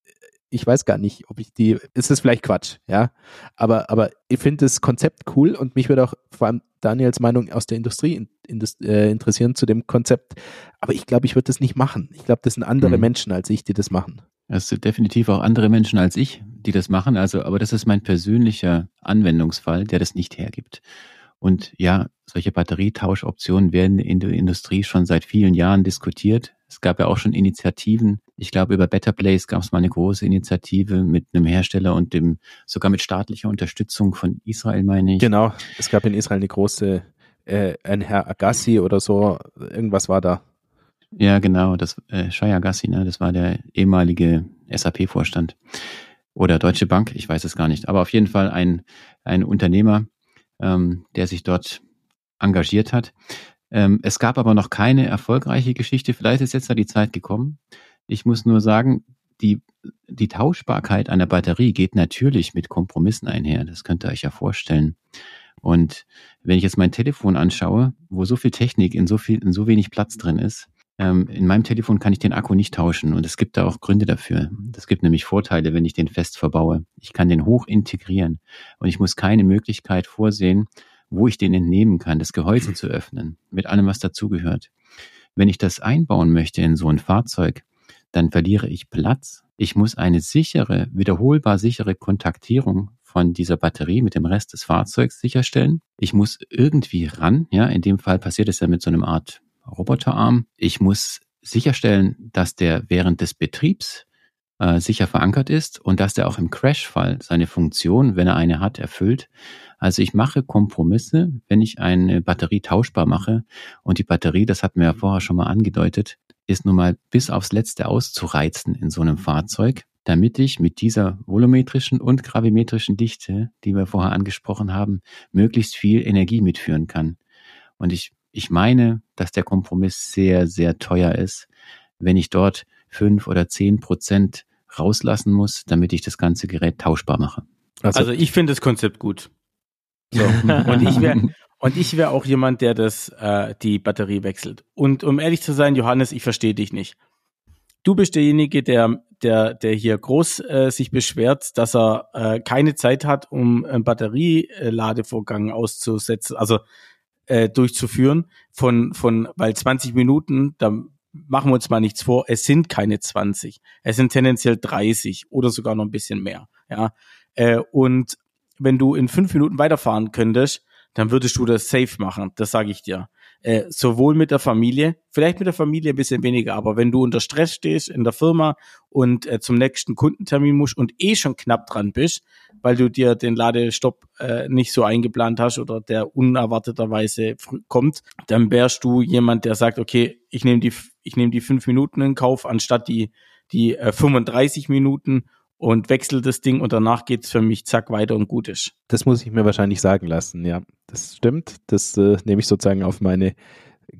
Speaker 1: ich weiß gar nicht, ob ich die, ist das vielleicht Quatsch, ja. Aber, aber ich finde das Konzept cool und mich würde auch vor allem Daniels Meinung aus der Industrie in, in das, äh, interessieren zu dem Konzept. Aber ich glaube, ich würde das nicht machen. Ich glaube, das sind andere mhm. Menschen als ich, die das machen.
Speaker 3: Es sind definitiv auch andere Menschen als ich, die das machen. Also, aber das ist mein persönlicher Anwendungsfall, der das nicht hergibt. Und ja, solche Batterietauschoptionen werden in der Industrie schon seit vielen Jahren diskutiert. Es gab ja auch schon Initiativen. Ich glaube, über Better Place gab es mal eine große Initiative mit einem Hersteller und dem, sogar mit staatlicher Unterstützung von Israel, meine ich.
Speaker 1: Genau, es gab in Israel eine große, äh, ein Herr Agassi oder so, irgendwas war da.
Speaker 3: Ja, genau, das äh, Shai Agassi, ne, das war der ehemalige SAP-Vorstand. Oder Deutsche Bank, ich weiß es gar nicht. Aber auf jeden Fall ein, ein Unternehmer, ähm, der sich dort engagiert hat. Ähm, es gab aber noch keine erfolgreiche Geschichte. Vielleicht ist jetzt da die Zeit gekommen. Ich muss nur sagen, die, die Tauschbarkeit einer Batterie geht natürlich mit Kompromissen einher. Das könnt ihr euch ja vorstellen. Und wenn ich jetzt mein Telefon anschaue, wo so viel Technik in so viel, in so wenig Platz drin ist, ähm, in meinem Telefon kann ich den Akku nicht tauschen und es gibt da auch Gründe dafür. Es gibt nämlich Vorteile, wenn ich den fest verbaue. Ich kann den hoch integrieren und ich muss keine Möglichkeit vorsehen, wo ich den entnehmen kann, das Gehäuse zu öffnen, mit allem, was dazugehört. Wenn ich das einbauen möchte in so ein Fahrzeug, dann verliere ich Platz. Ich muss eine sichere, wiederholbar sichere Kontaktierung von dieser Batterie mit dem Rest des Fahrzeugs sicherstellen. Ich muss irgendwie ran, ja, in dem Fall passiert es ja mit so einem Art Roboterarm. Ich muss sicherstellen, dass der während des Betriebs äh, sicher verankert ist und dass der auch im Crashfall seine Funktion, wenn er eine hat, erfüllt. Also ich mache Kompromisse, wenn ich eine Batterie tauschbar mache und die Batterie, das hatten wir ja vorher schon mal angedeutet, ist nun mal bis aufs Letzte auszureizen in so einem Fahrzeug, damit ich mit dieser volumetrischen und gravimetrischen Dichte, die wir vorher angesprochen haben, möglichst viel Energie mitführen kann. Und ich, ich meine, dass der Kompromiss sehr, sehr teuer ist, wenn ich dort fünf oder zehn Prozent rauslassen muss, damit ich das ganze Gerät tauschbar mache.
Speaker 2: Also, also ich finde das Konzept gut. So. [LAUGHS] und ich wäre und ich wäre auch jemand, der das äh, die Batterie wechselt. Und um ehrlich zu sein, Johannes, ich verstehe dich nicht. Du bist derjenige, der der der hier groß äh, sich beschwert, dass er äh, keine Zeit hat, um einen Batterieladevorgang auszusetzen, also äh, durchzuführen von von weil 20 Minuten, da machen wir uns mal nichts vor, es sind keine 20, es sind tendenziell 30 oder sogar noch ein bisschen mehr. Ja, äh, und wenn du in fünf Minuten weiterfahren könntest, dann würdest du das safe machen, das sage ich dir. Äh, sowohl mit der Familie, vielleicht mit der Familie ein bisschen weniger, aber wenn du unter Stress stehst in der Firma und äh, zum nächsten Kundentermin musst und eh schon knapp dran bist, weil du dir den Ladestopp äh, nicht so eingeplant hast oder der unerwarteterweise kommt, dann wärst du jemand, der sagt, okay, ich nehme die, ich nehme die fünf Minuten in Kauf anstatt die die äh, 35 Minuten und wechsle das Ding und danach geht's für mich zack weiter und gut ist.
Speaker 1: Das muss ich mir wahrscheinlich sagen lassen, ja. Das stimmt. Das äh, nehme ich sozusagen auf meine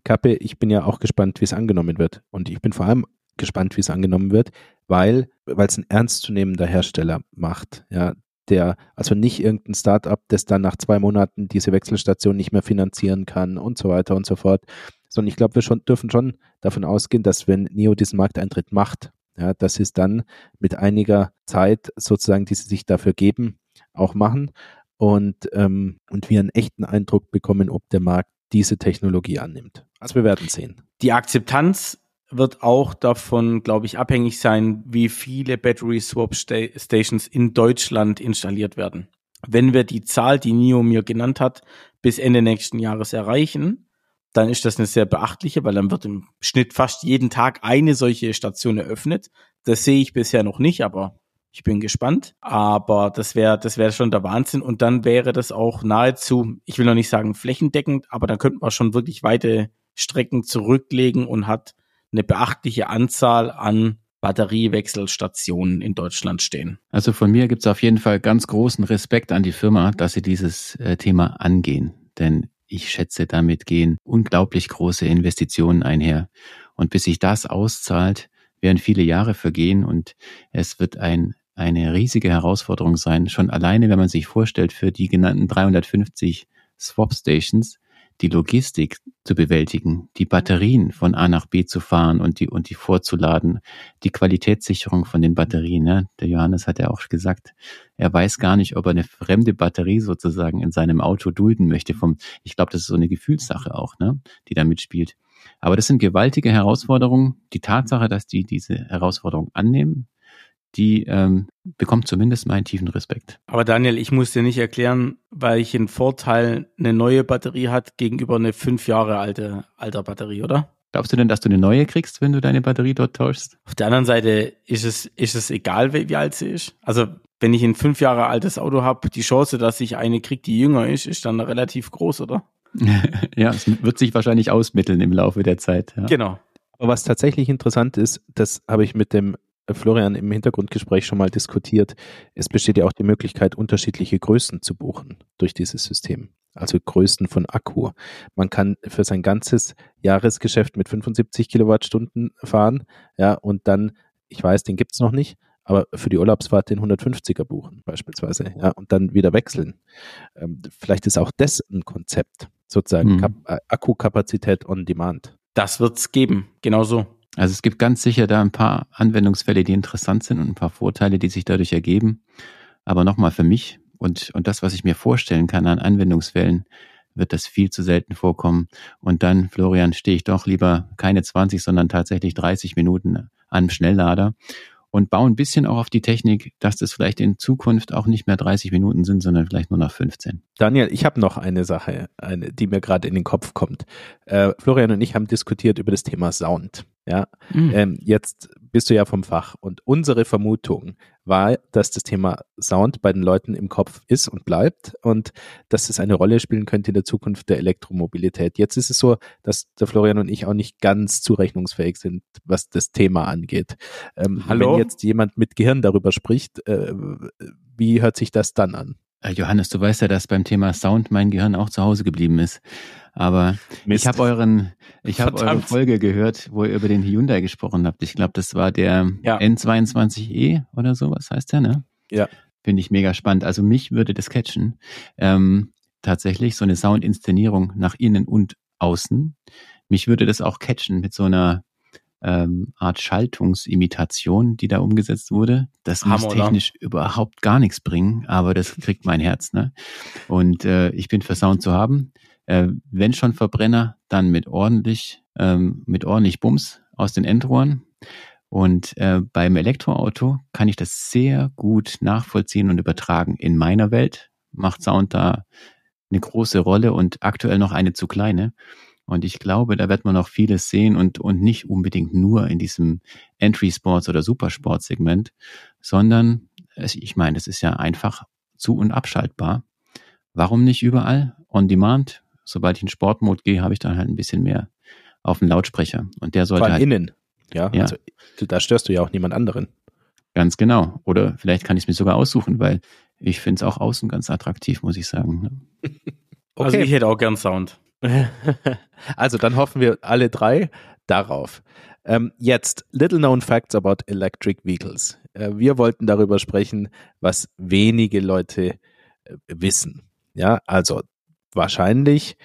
Speaker 1: Kappe. Ich bin ja auch gespannt, wie es angenommen wird. Und ich bin vor allem gespannt, wie es angenommen wird, weil weil es ein ernstzunehmender Hersteller macht, ja, der also nicht irgendein Startup, das dann nach zwei Monaten diese Wechselstation nicht mehr finanzieren kann und so weiter und so fort, sondern ich glaube, wir schon, dürfen schon davon ausgehen, dass wenn NEO diesen Markteintritt macht ja, dass sie es dann mit einiger Zeit sozusagen, die sie sich dafür geben, auch machen und, ähm, und wir einen echten Eindruck bekommen, ob der Markt diese Technologie annimmt. Also wir werden sehen.
Speaker 2: Die Akzeptanz wird auch davon, glaube ich, abhängig sein, wie viele Battery Swap Stations in Deutschland installiert werden. Wenn wir die Zahl, die NIO mir genannt hat, bis Ende nächsten Jahres erreichen, dann ist das eine sehr beachtliche, weil dann wird im Schnitt fast jeden Tag eine solche Station eröffnet. Das sehe ich bisher noch nicht, aber ich bin gespannt. Aber das wäre, das wäre schon der Wahnsinn. Und dann wäre das auch nahezu, ich will noch nicht sagen flächendeckend, aber dann könnte man schon wirklich weite Strecken zurücklegen und hat eine beachtliche Anzahl an Batteriewechselstationen in Deutschland stehen.
Speaker 3: Also von mir gibt es auf jeden Fall ganz großen Respekt an die Firma, dass sie dieses äh, Thema angehen. Denn ich schätze, damit gehen unglaublich große Investitionen einher. Und bis sich das auszahlt, werden viele Jahre vergehen und es wird ein, eine riesige Herausforderung sein. Schon alleine, wenn man sich vorstellt, für die genannten 350 Swap Stations die Logistik zu bewältigen, die Batterien von A nach B zu fahren und die, und die vorzuladen, die Qualitätssicherung von den Batterien. Ne? Der Johannes hat ja auch gesagt, er weiß gar nicht, ob er eine fremde Batterie sozusagen in seinem Auto dulden möchte. Vom, ich glaube, das ist so eine Gefühlssache auch, ne? die da mitspielt. Aber das sind gewaltige Herausforderungen. Die Tatsache, dass die diese Herausforderung annehmen, die ähm, bekommt zumindest meinen tiefen Respekt.
Speaker 2: Aber Daniel, ich muss dir nicht erklären, weil ich einen Vorteil eine neue Batterie hat gegenüber eine fünf Jahre alte alter Batterie, oder?
Speaker 3: Glaubst du denn, dass du eine neue kriegst, wenn du deine Batterie dort tauschst?
Speaker 2: Auf der anderen Seite ist es, ist es egal, wie, wie alt sie ist. Also wenn ich ein fünf Jahre altes Auto habe, die Chance, dass ich eine kriege, die jünger ist, ist dann relativ groß, oder? [LAUGHS]
Speaker 3: ja, es wird sich wahrscheinlich ausmitteln im Laufe der Zeit. Ja.
Speaker 2: Genau.
Speaker 1: Aber was tatsächlich interessant ist, das habe ich mit dem Florian im Hintergrundgespräch schon mal diskutiert, es besteht ja auch die Möglichkeit, unterschiedliche Größen zu buchen durch dieses System. Also Größen von Akku. Man kann für sein ganzes Jahresgeschäft mit 75 Kilowattstunden fahren, ja, und dann, ich weiß, den gibt's noch nicht, aber für die Urlaubsfahrt den 150er buchen beispielsweise, ja, und dann wieder wechseln. Ähm, vielleicht ist auch das ein Konzept, sozusagen mhm. Akkukapazität on Demand.
Speaker 2: Das wird's geben, genau so.
Speaker 3: Also es gibt ganz sicher da ein paar Anwendungsfälle, die interessant sind und ein paar Vorteile, die sich dadurch ergeben. Aber nochmal für mich und, und das, was ich mir vorstellen kann an Anwendungsfällen, wird das viel zu selten vorkommen. Und dann, Florian, stehe ich doch lieber keine 20, sondern tatsächlich 30 Minuten einem Schnelllader und baue ein bisschen auch auf die Technik, dass das vielleicht in Zukunft auch nicht mehr 30 Minuten sind, sondern vielleicht nur noch 15.
Speaker 1: Daniel, ich habe noch eine Sache, eine, die mir gerade in den Kopf kommt. Äh, Florian und ich haben diskutiert über das Thema Sound. Ja, mhm. ähm, jetzt bist du ja vom Fach und unsere Vermutung war, dass das Thema Sound bei den Leuten im Kopf ist und bleibt und dass es eine Rolle spielen könnte in der Zukunft der Elektromobilität. Jetzt ist es so, dass der Florian und ich auch nicht ganz zurechnungsfähig sind, was das Thema angeht. Ähm, Hallo? Wenn jetzt jemand mit Gehirn darüber spricht, äh, wie hört sich das dann an?
Speaker 3: Äh, Johannes, du weißt ja, dass beim Thema Sound mein Gehirn auch zu Hause geblieben ist. Aber Mist. ich habe euren, ich habe eure Folge gehört, wo ihr über den Hyundai gesprochen habt. Ich glaube, das war der ja. N22e oder sowas heißt der, ne?
Speaker 1: Ja.
Speaker 3: Finde ich mega spannend. Also mich würde das catchen. Ähm, tatsächlich so eine Soundinszenierung nach innen und außen. Mich würde das auch catchen mit so einer ähm, Art Schaltungsimitation, die da umgesetzt wurde. Das Hammer, muss technisch oder? überhaupt gar nichts bringen, aber das kriegt mein Herz. Ne? Und äh, ich bin für Sound zu haben. Äh, wenn schon Verbrenner, dann mit ordentlich, ähm, mit ordentlich Bums aus den Endrohren. Und äh, beim Elektroauto kann ich das sehr gut nachvollziehen und übertragen. In meiner Welt macht Sound da eine große Rolle und aktuell noch eine zu kleine. Und ich glaube, da wird man noch vieles sehen und, und nicht unbedingt nur in diesem Entry Sports oder Supersport Segment, sondern ich meine, es ist ja einfach zu- und abschaltbar. Warum nicht überall? On Demand. Sobald ich in Sportmode gehe, habe ich dann halt ein bisschen mehr auf dem Lautsprecher. Und der sollte
Speaker 1: Vor
Speaker 3: halt.
Speaker 1: innen. Ja,
Speaker 3: Ja.
Speaker 1: Also, da störst du ja auch niemand anderen.
Speaker 3: Ganz genau. Oder vielleicht kann ich es mir sogar aussuchen, weil ich finde es auch außen ganz attraktiv, muss ich sagen. ne? [LAUGHS]
Speaker 2: Also
Speaker 1: Okay.
Speaker 2: ich hätte auch gern Sound. [LAUGHS]
Speaker 1: also dann hoffen wir alle drei darauf. Ähm, jetzt, little known facts about electric vehicles. Äh, wir wollten darüber sprechen, was wenige Leute äh, wissen. Ja, also wahrscheinlich,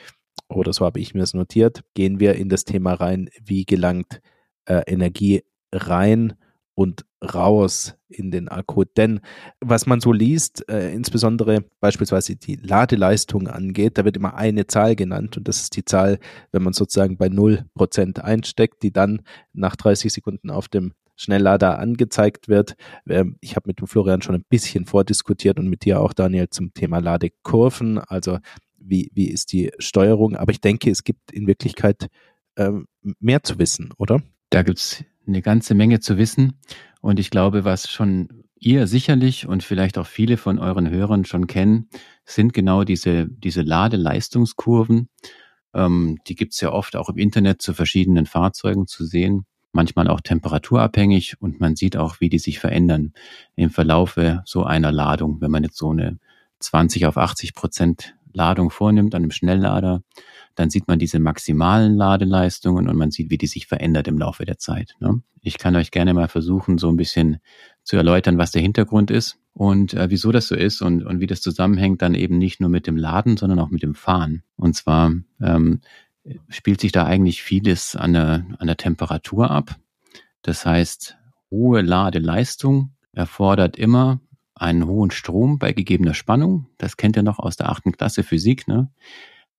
Speaker 1: oder so habe ich mir es notiert, gehen wir in das Thema rein, wie gelangt äh, Energie rein und raus in den Akku. Denn was man so liest, äh, insbesondere beispielsweise die Ladeleistung angeht, da wird immer eine Zahl genannt und das ist die Zahl, wenn man sozusagen bei 0% einsteckt, die dann nach 30 Sekunden auf dem Schnelllader angezeigt wird. Ähm, ich habe mit dem Florian schon ein bisschen vordiskutiert und mit dir auch, Daniel, zum Thema Ladekurven. Also wie, wie ist die Steuerung? Aber ich denke, es gibt in Wirklichkeit ähm, mehr zu wissen, oder?
Speaker 3: Da gibt's eine ganze Menge zu wissen. Und ich glaube, was schon ihr sicherlich und vielleicht auch viele von euren Hörern schon kennen, sind genau diese, diese Ladeleistungskurven. Ähm, die gibt's ja oft auch im Internet zu verschiedenen Fahrzeugen zu sehen, manchmal auch temperaturabhängig und man sieht auch, wie die sich verändern im Verlaufe so einer Ladung. Wenn man jetzt so eine 20 auf 80 Prozent Ladung vornimmt an einem Schnelllader, dann sieht man diese maximalen Ladeleistungen und man sieht, wie die sich verändert im Laufe der Zeit. Ne? Ich kann euch gerne mal versuchen, so ein bisschen zu erläutern, was der Hintergrund ist und äh, wieso das so ist und, und wie das zusammenhängt dann eben nicht nur mit dem Laden, sondern auch mit dem Fahren. Und zwar ähm, spielt sich da eigentlich vieles an der, an der Temperatur ab. Das heißt, hohe Ladeleistung erfordert immer einen hohen Strom bei gegebener Spannung. Das kennt ihr noch aus der achten Klasse Physik. Ne?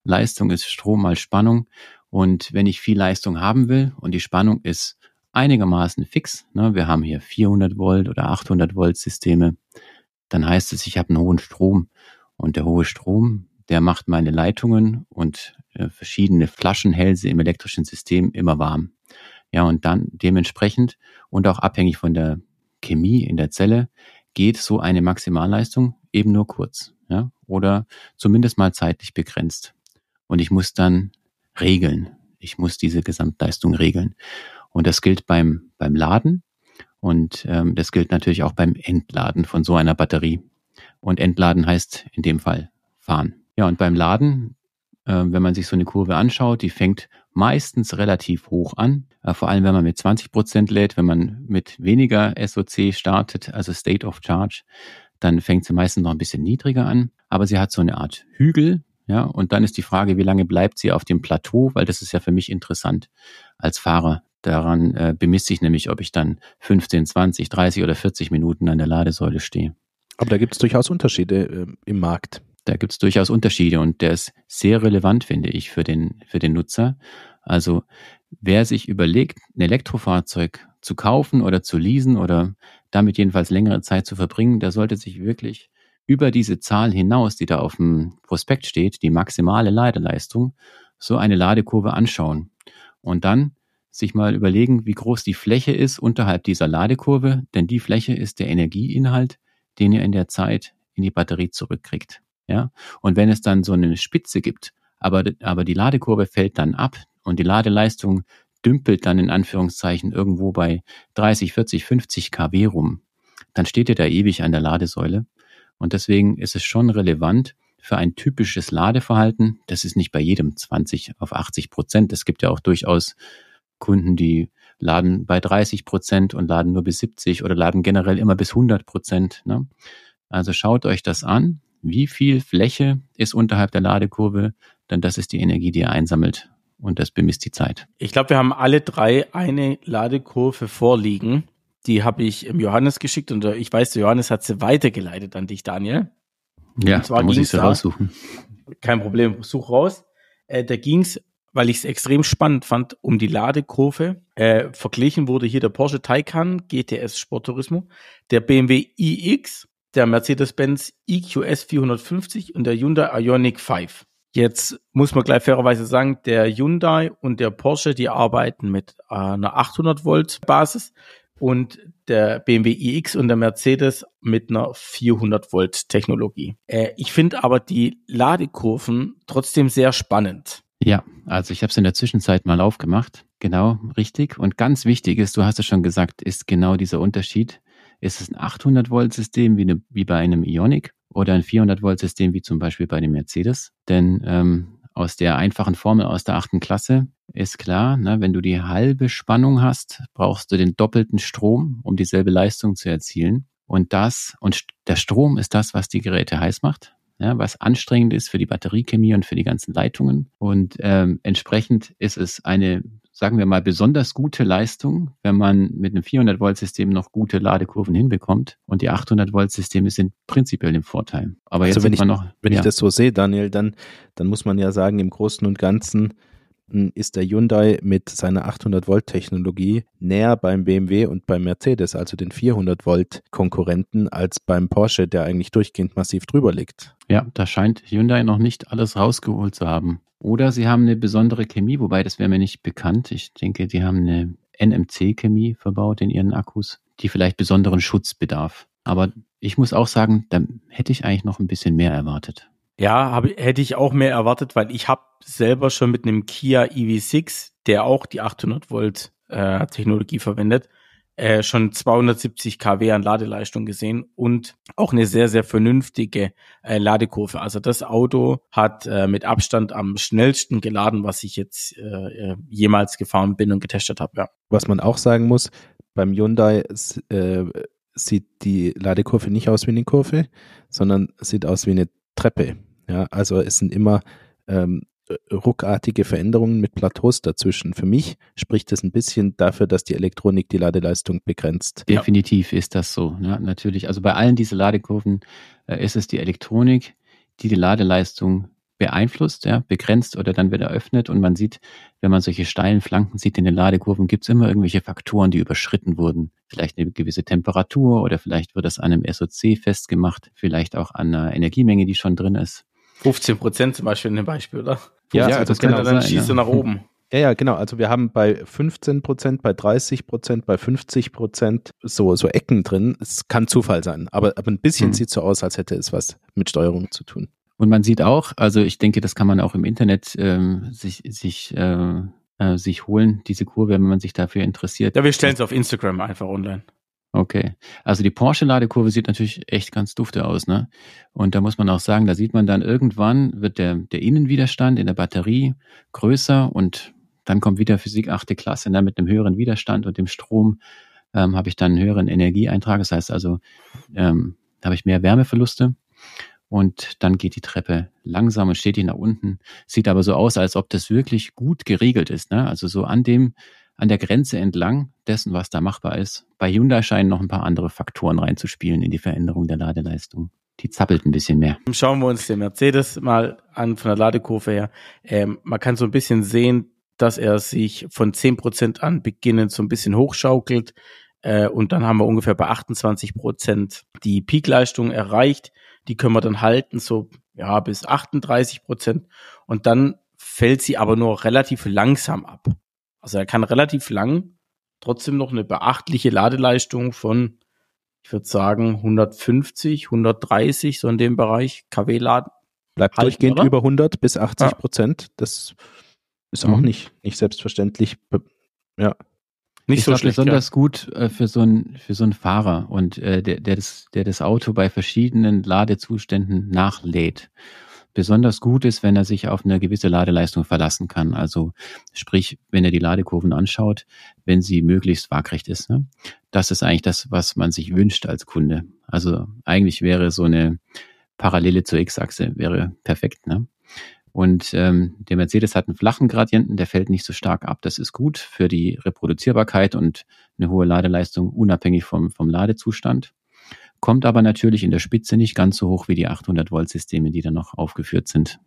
Speaker 3: Leistung ist Strom mal Spannung. Und wenn ich viel Leistung haben will und die Spannung ist einigermaßen fix, ne, wir haben hier 400 Volt oder 800 Volt Systeme, dann heißt es, ich habe einen hohen Strom. Und der hohe Strom, der macht meine Leitungen und äh, verschiedene Flaschenhälse im elektrischen System immer warm. Ja, und dann dementsprechend und auch abhängig von der Chemie in der Zelle geht so eine Maximalleistung eben nur kurz, ja, oder zumindest mal zeitlich begrenzt. Und ich muss dann regeln. Ich muss diese Gesamtleistung regeln. Und das gilt beim, beim Laden und ähm, das gilt natürlich auch beim Entladen von so einer Batterie. Und Entladen heißt in dem Fall fahren. Ja, und beim Laden, wenn man sich so eine Kurve anschaut, die fängt meistens relativ hoch an, äh, vor allem wenn man mit 20 Prozent lädt, wenn man mit weniger SOC startet, also State of Charge, dann fängt sie meistens noch ein bisschen niedriger an, aber sie hat so eine Art Hügel, ja, und dann ist die Frage, wie lange bleibt sie auf dem Plateau, weil das ist ja für mich interessant als Fahrer. Daran äh, bemisst sich nämlich, ob ich dann 15, 20, 30 oder 40 Minuten an der Ladesäule stehe.
Speaker 1: Aber da gibt es durchaus Unterschiede äh, im Markt.
Speaker 3: Da gibt es durchaus Unterschiede und der ist sehr relevant, finde ich, für den, für den Nutzer. Also wer sich überlegt, ein Elektrofahrzeug zu kaufen oder zu leasen oder damit jedenfalls längere Zeit zu verbringen, der sollte sich wirklich über diese Zahl hinaus, die da auf dem Prospekt steht, die maximale Ladeleistung, so eine Ladekurve anschauen. Und dann sich mal überlegen, wie groß die Fläche ist unterhalb dieser Ladekurve, denn die Fläche ist der Energieinhalt, den ihr in der Zeit in die Batterie zurückkriegt. Ja? Und wenn es dann so eine Spitze gibt, aber, aber die Ladekurve fällt dann ab und die Ladeleistung dümpelt dann in Anführungszeichen irgendwo bei 30, 40, 50 kW rum, dann steht ihr da ewig an der Ladesäule. Und deswegen ist es schon relevant für ein typisches Ladeverhalten. Das ist nicht bei jedem 20 auf 80 Prozent. Es gibt ja auch durchaus Kunden, die laden bei 30 Prozent und laden nur bis 70 oder laden generell immer bis 100 Prozent. Ne? Also schaut euch das an. Wie viel Fläche ist unterhalb der Ladekurve? Denn das ist die Energie, die ihr einsammelt. Und das bemisst die Zeit.
Speaker 2: Ich glaube, wir haben alle drei eine Ladekurve vorliegen. Die habe ich im Johannes geschickt und ich weiß, der Johannes hat sie weitergeleitet an dich, Daniel.
Speaker 3: Ja, da muss ich sie raussuchen.
Speaker 2: Kein Problem, such raus. Äh, da ging's, weil ich es extrem spannend fand, um die Ladekurve. Äh, verglichen wurde hier der Porsche Taycan GTS Sporttourismo, der BMW iX, der Mercedes-Benz EQS 450 und der Hyundai Ioniq 5. Jetzt muss man gleich fairerweise sagen, der Hyundai und der Porsche, die arbeiten mit einer 800 Volt Basis und der BMW iX und der Mercedes mit einer 400 Volt Technologie. Äh, ich finde aber die Ladekurven trotzdem sehr spannend.
Speaker 3: Ja, also ich habe es in der Zwischenzeit mal aufgemacht. Genau, richtig. Und ganz wichtig ist, du hast es schon gesagt, ist genau dieser Unterschied. Ist es ein 800 Volt System wie, eine, wie bei einem Ionic oder ein 400 Volt System wie zum Beispiel bei dem Mercedes? Denn ähm, aus der einfachen Formel aus der achten Klasse ist klar, ne, wenn du die halbe Spannung hast, brauchst du den doppelten Strom, um dieselbe Leistung zu erzielen. Und das, und der Strom ist das, was die Geräte heiß macht, ja, was anstrengend ist für die Batteriechemie und für die ganzen Leitungen. Und ähm, entsprechend ist es eine, sagen wir mal, besonders gute Leistung, wenn man mit einem 400 Volt System noch gute Ladekurven hinbekommt. Und die 800 Volt Systeme sind prinzipiell im Vorteil. Aber also jetzt
Speaker 1: wenn, ich,
Speaker 3: noch,
Speaker 1: wenn ja. ich das so sehe, Daniel, dann, dann muss man ja sagen, im Großen und Ganzen ist der Hyundai mit seiner 800 Volt Technologie näher beim BMW und beim Mercedes, also den 400 Volt Konkurrenten, als beim Porsche, der eigentlich durchgehend massiv drüber liegt.
Speaker 3: Ja, da scheint Hyundai noch nicht alles rausgeholt zu haben. Oder sie haben eine besondere Chemie, wobei das wäre mir nicht bekannt. Ich denke, die haben eine NMC-Chemie verbaut in ihren Akkus, die vielleicht besonderen Schutz bedarf. Aber ich muss auch sagen, da hätte ich eigentlich noch ein bisschen mehr erwartet.
Speaker 2: Ja, hab, hätte ich auch mehr erwartet, weil ich habe selber schon mit einem Kia EV6, der auch die 800 Volt äh, Technologie verwendet, äh, schon 270 kW an Ladeleistung gesehen und auch eine sehr, sehr vernünftige äh, Ladekurve. Also das Auto hat äh, mit Abstand am schnellsten geladen, was ich jetzt äh, äh jemals gefahren bin und getestet habe. Ja.
Speaker 1: Was man auch sagen muss, beim Hyundai äh, sieht die Ladekurve nicht aus wie eine Kurve, sondern sieht aus wie eine Treppe. Ja, also es sind immer ähm, ruckartige Veränderungen mit Plateaus dazwischen. Für mich spricht das ein bisschen dafür, dass die Elektronik die Ladeleistung begrenzt.
Speaker 3: Definitiv ja. ist das so. Ja, natürlich. Also bei allen diesen Ladekurven äh, ist es die Elektronik, die die Ladeleistung beeinflusst, ja, begrenzt oder dann wird eröffnet und man sieht, wenn man solche steilen Flanken sieht in den Ladekurven, gibt es immer irgendwelche Faktoren, die überschritten wurden. Vielleicht eine gewisse Temperatur oder vielleicht wird das an einem SOC festgemacht, vielleicht auch an einer Energiemenge, die schon drin ist.
Speaker 2: 15 Prozent zum Beispiel in dem Beispiel, oder?
Speaker 1: Ja, also das kann dann sein,
Speaker 2: schießt ja. nach oben. [LAUGHS]
Speaker 1: Ja, ja, genau. Also wir haben bei 15 Prozent, bei 30 Prozent, bei 50 Prozent so, so Ecken drin. Es kann Zufall sein, aber, aber ein bisschen mhm. sieht so aus, als hätte es was mit Steuerung zu tun.
Speaker 3: Und man sieht auch, also ich denke, das kann man auch im Internet ähm, sich, sich, äh, äh, sich holen, diese Kurve, wenn man sich dafür interessiert.
Speaker 2: Ja, wir stellen es auf Instagram einfach online.
Speaker 3: Okay. Also die Porsche-Ladekurve sieht natürlich echt ganz dufte aus, ne? Und da muss man auch sagen, da sieht man dann irgendwann wird der, der Innenwiderstand in der Batterie größer und dann kommt wieder Physik achte Klasse, ne? mit einem höheren Widerstand und dem Strom ähm, habe ich dann einen höheren Energieeintrag. Das heißt also, ähm, habe ich mehr Wärmeverluste und dann geht die Treppe langsam und stetig nach unten. Sieht aber so aus, als ob das wirklich gut geregelt ist. Ne? Also so an dem an der Grenze entlang dessen, was da machbar ist. Bei Hyundai scheinen noch ein paar andere Faktoren reinzuspielen in die Veränderung der Ladeleistung. Die zappelt ein bisschen mehr.
Speaker 2: Schauen wir uns den Mercedes mal an von der Ladekurve her. Ähm, man kann so ein bisschen sehen, dass er sich von zehn Prozent an beginnend so ein bisschen hochschaukelt. Äh, und dann haben wir ungefähr bei 28 Prozent die Peakleistung erreicht. Die können wir dann halten, so ja bis 38 Prozent. Und dann fällt sie aber nur relativ langsam ab. Also er kann relativ lang trotzdem noch eine beachtliche Ladeleistung von, ich würde sagen, 150, 130, so in dem Bereich KW laden.
Speaker 1: Bleibt halten, durchgehend oder? über 100 bis 80 Prozent. Das ist auch mhm. nicht, nicht selbstverständlich. Ja.
Speaker 3: Nicht ich so schlecht, besonders ja. gut äh, für so einen für so einen Fahrer und äh, der der das der das Auto bei verschiedenen Ladezuständen nachlädt besonders gut ist, wenn er sich auf eine gewisse Ladeleistung verlassen kann. Also sprich, wenn er die Ladekurven anschaut, wenn sie möglichst waagrecht ist. Ne? Das ist eigentlich das, was man sich wünscht als Kunde. Also eigentlich wäre so eine Parallele zur X-Achse wäre perfekt. Ne? Und ähm, der Mercedes hat einen flachen Gradienten, der fällt nicht so stark ab. Das ist gut für die Reproduzierbarkeit und eine hohe Ladeleistung unabhängig vom, vom Ladezustand kommt aber natürlich in der Spitze nicht ganz so hoch wie die 800 Volt Systeme, die da noch aufgeführt sind.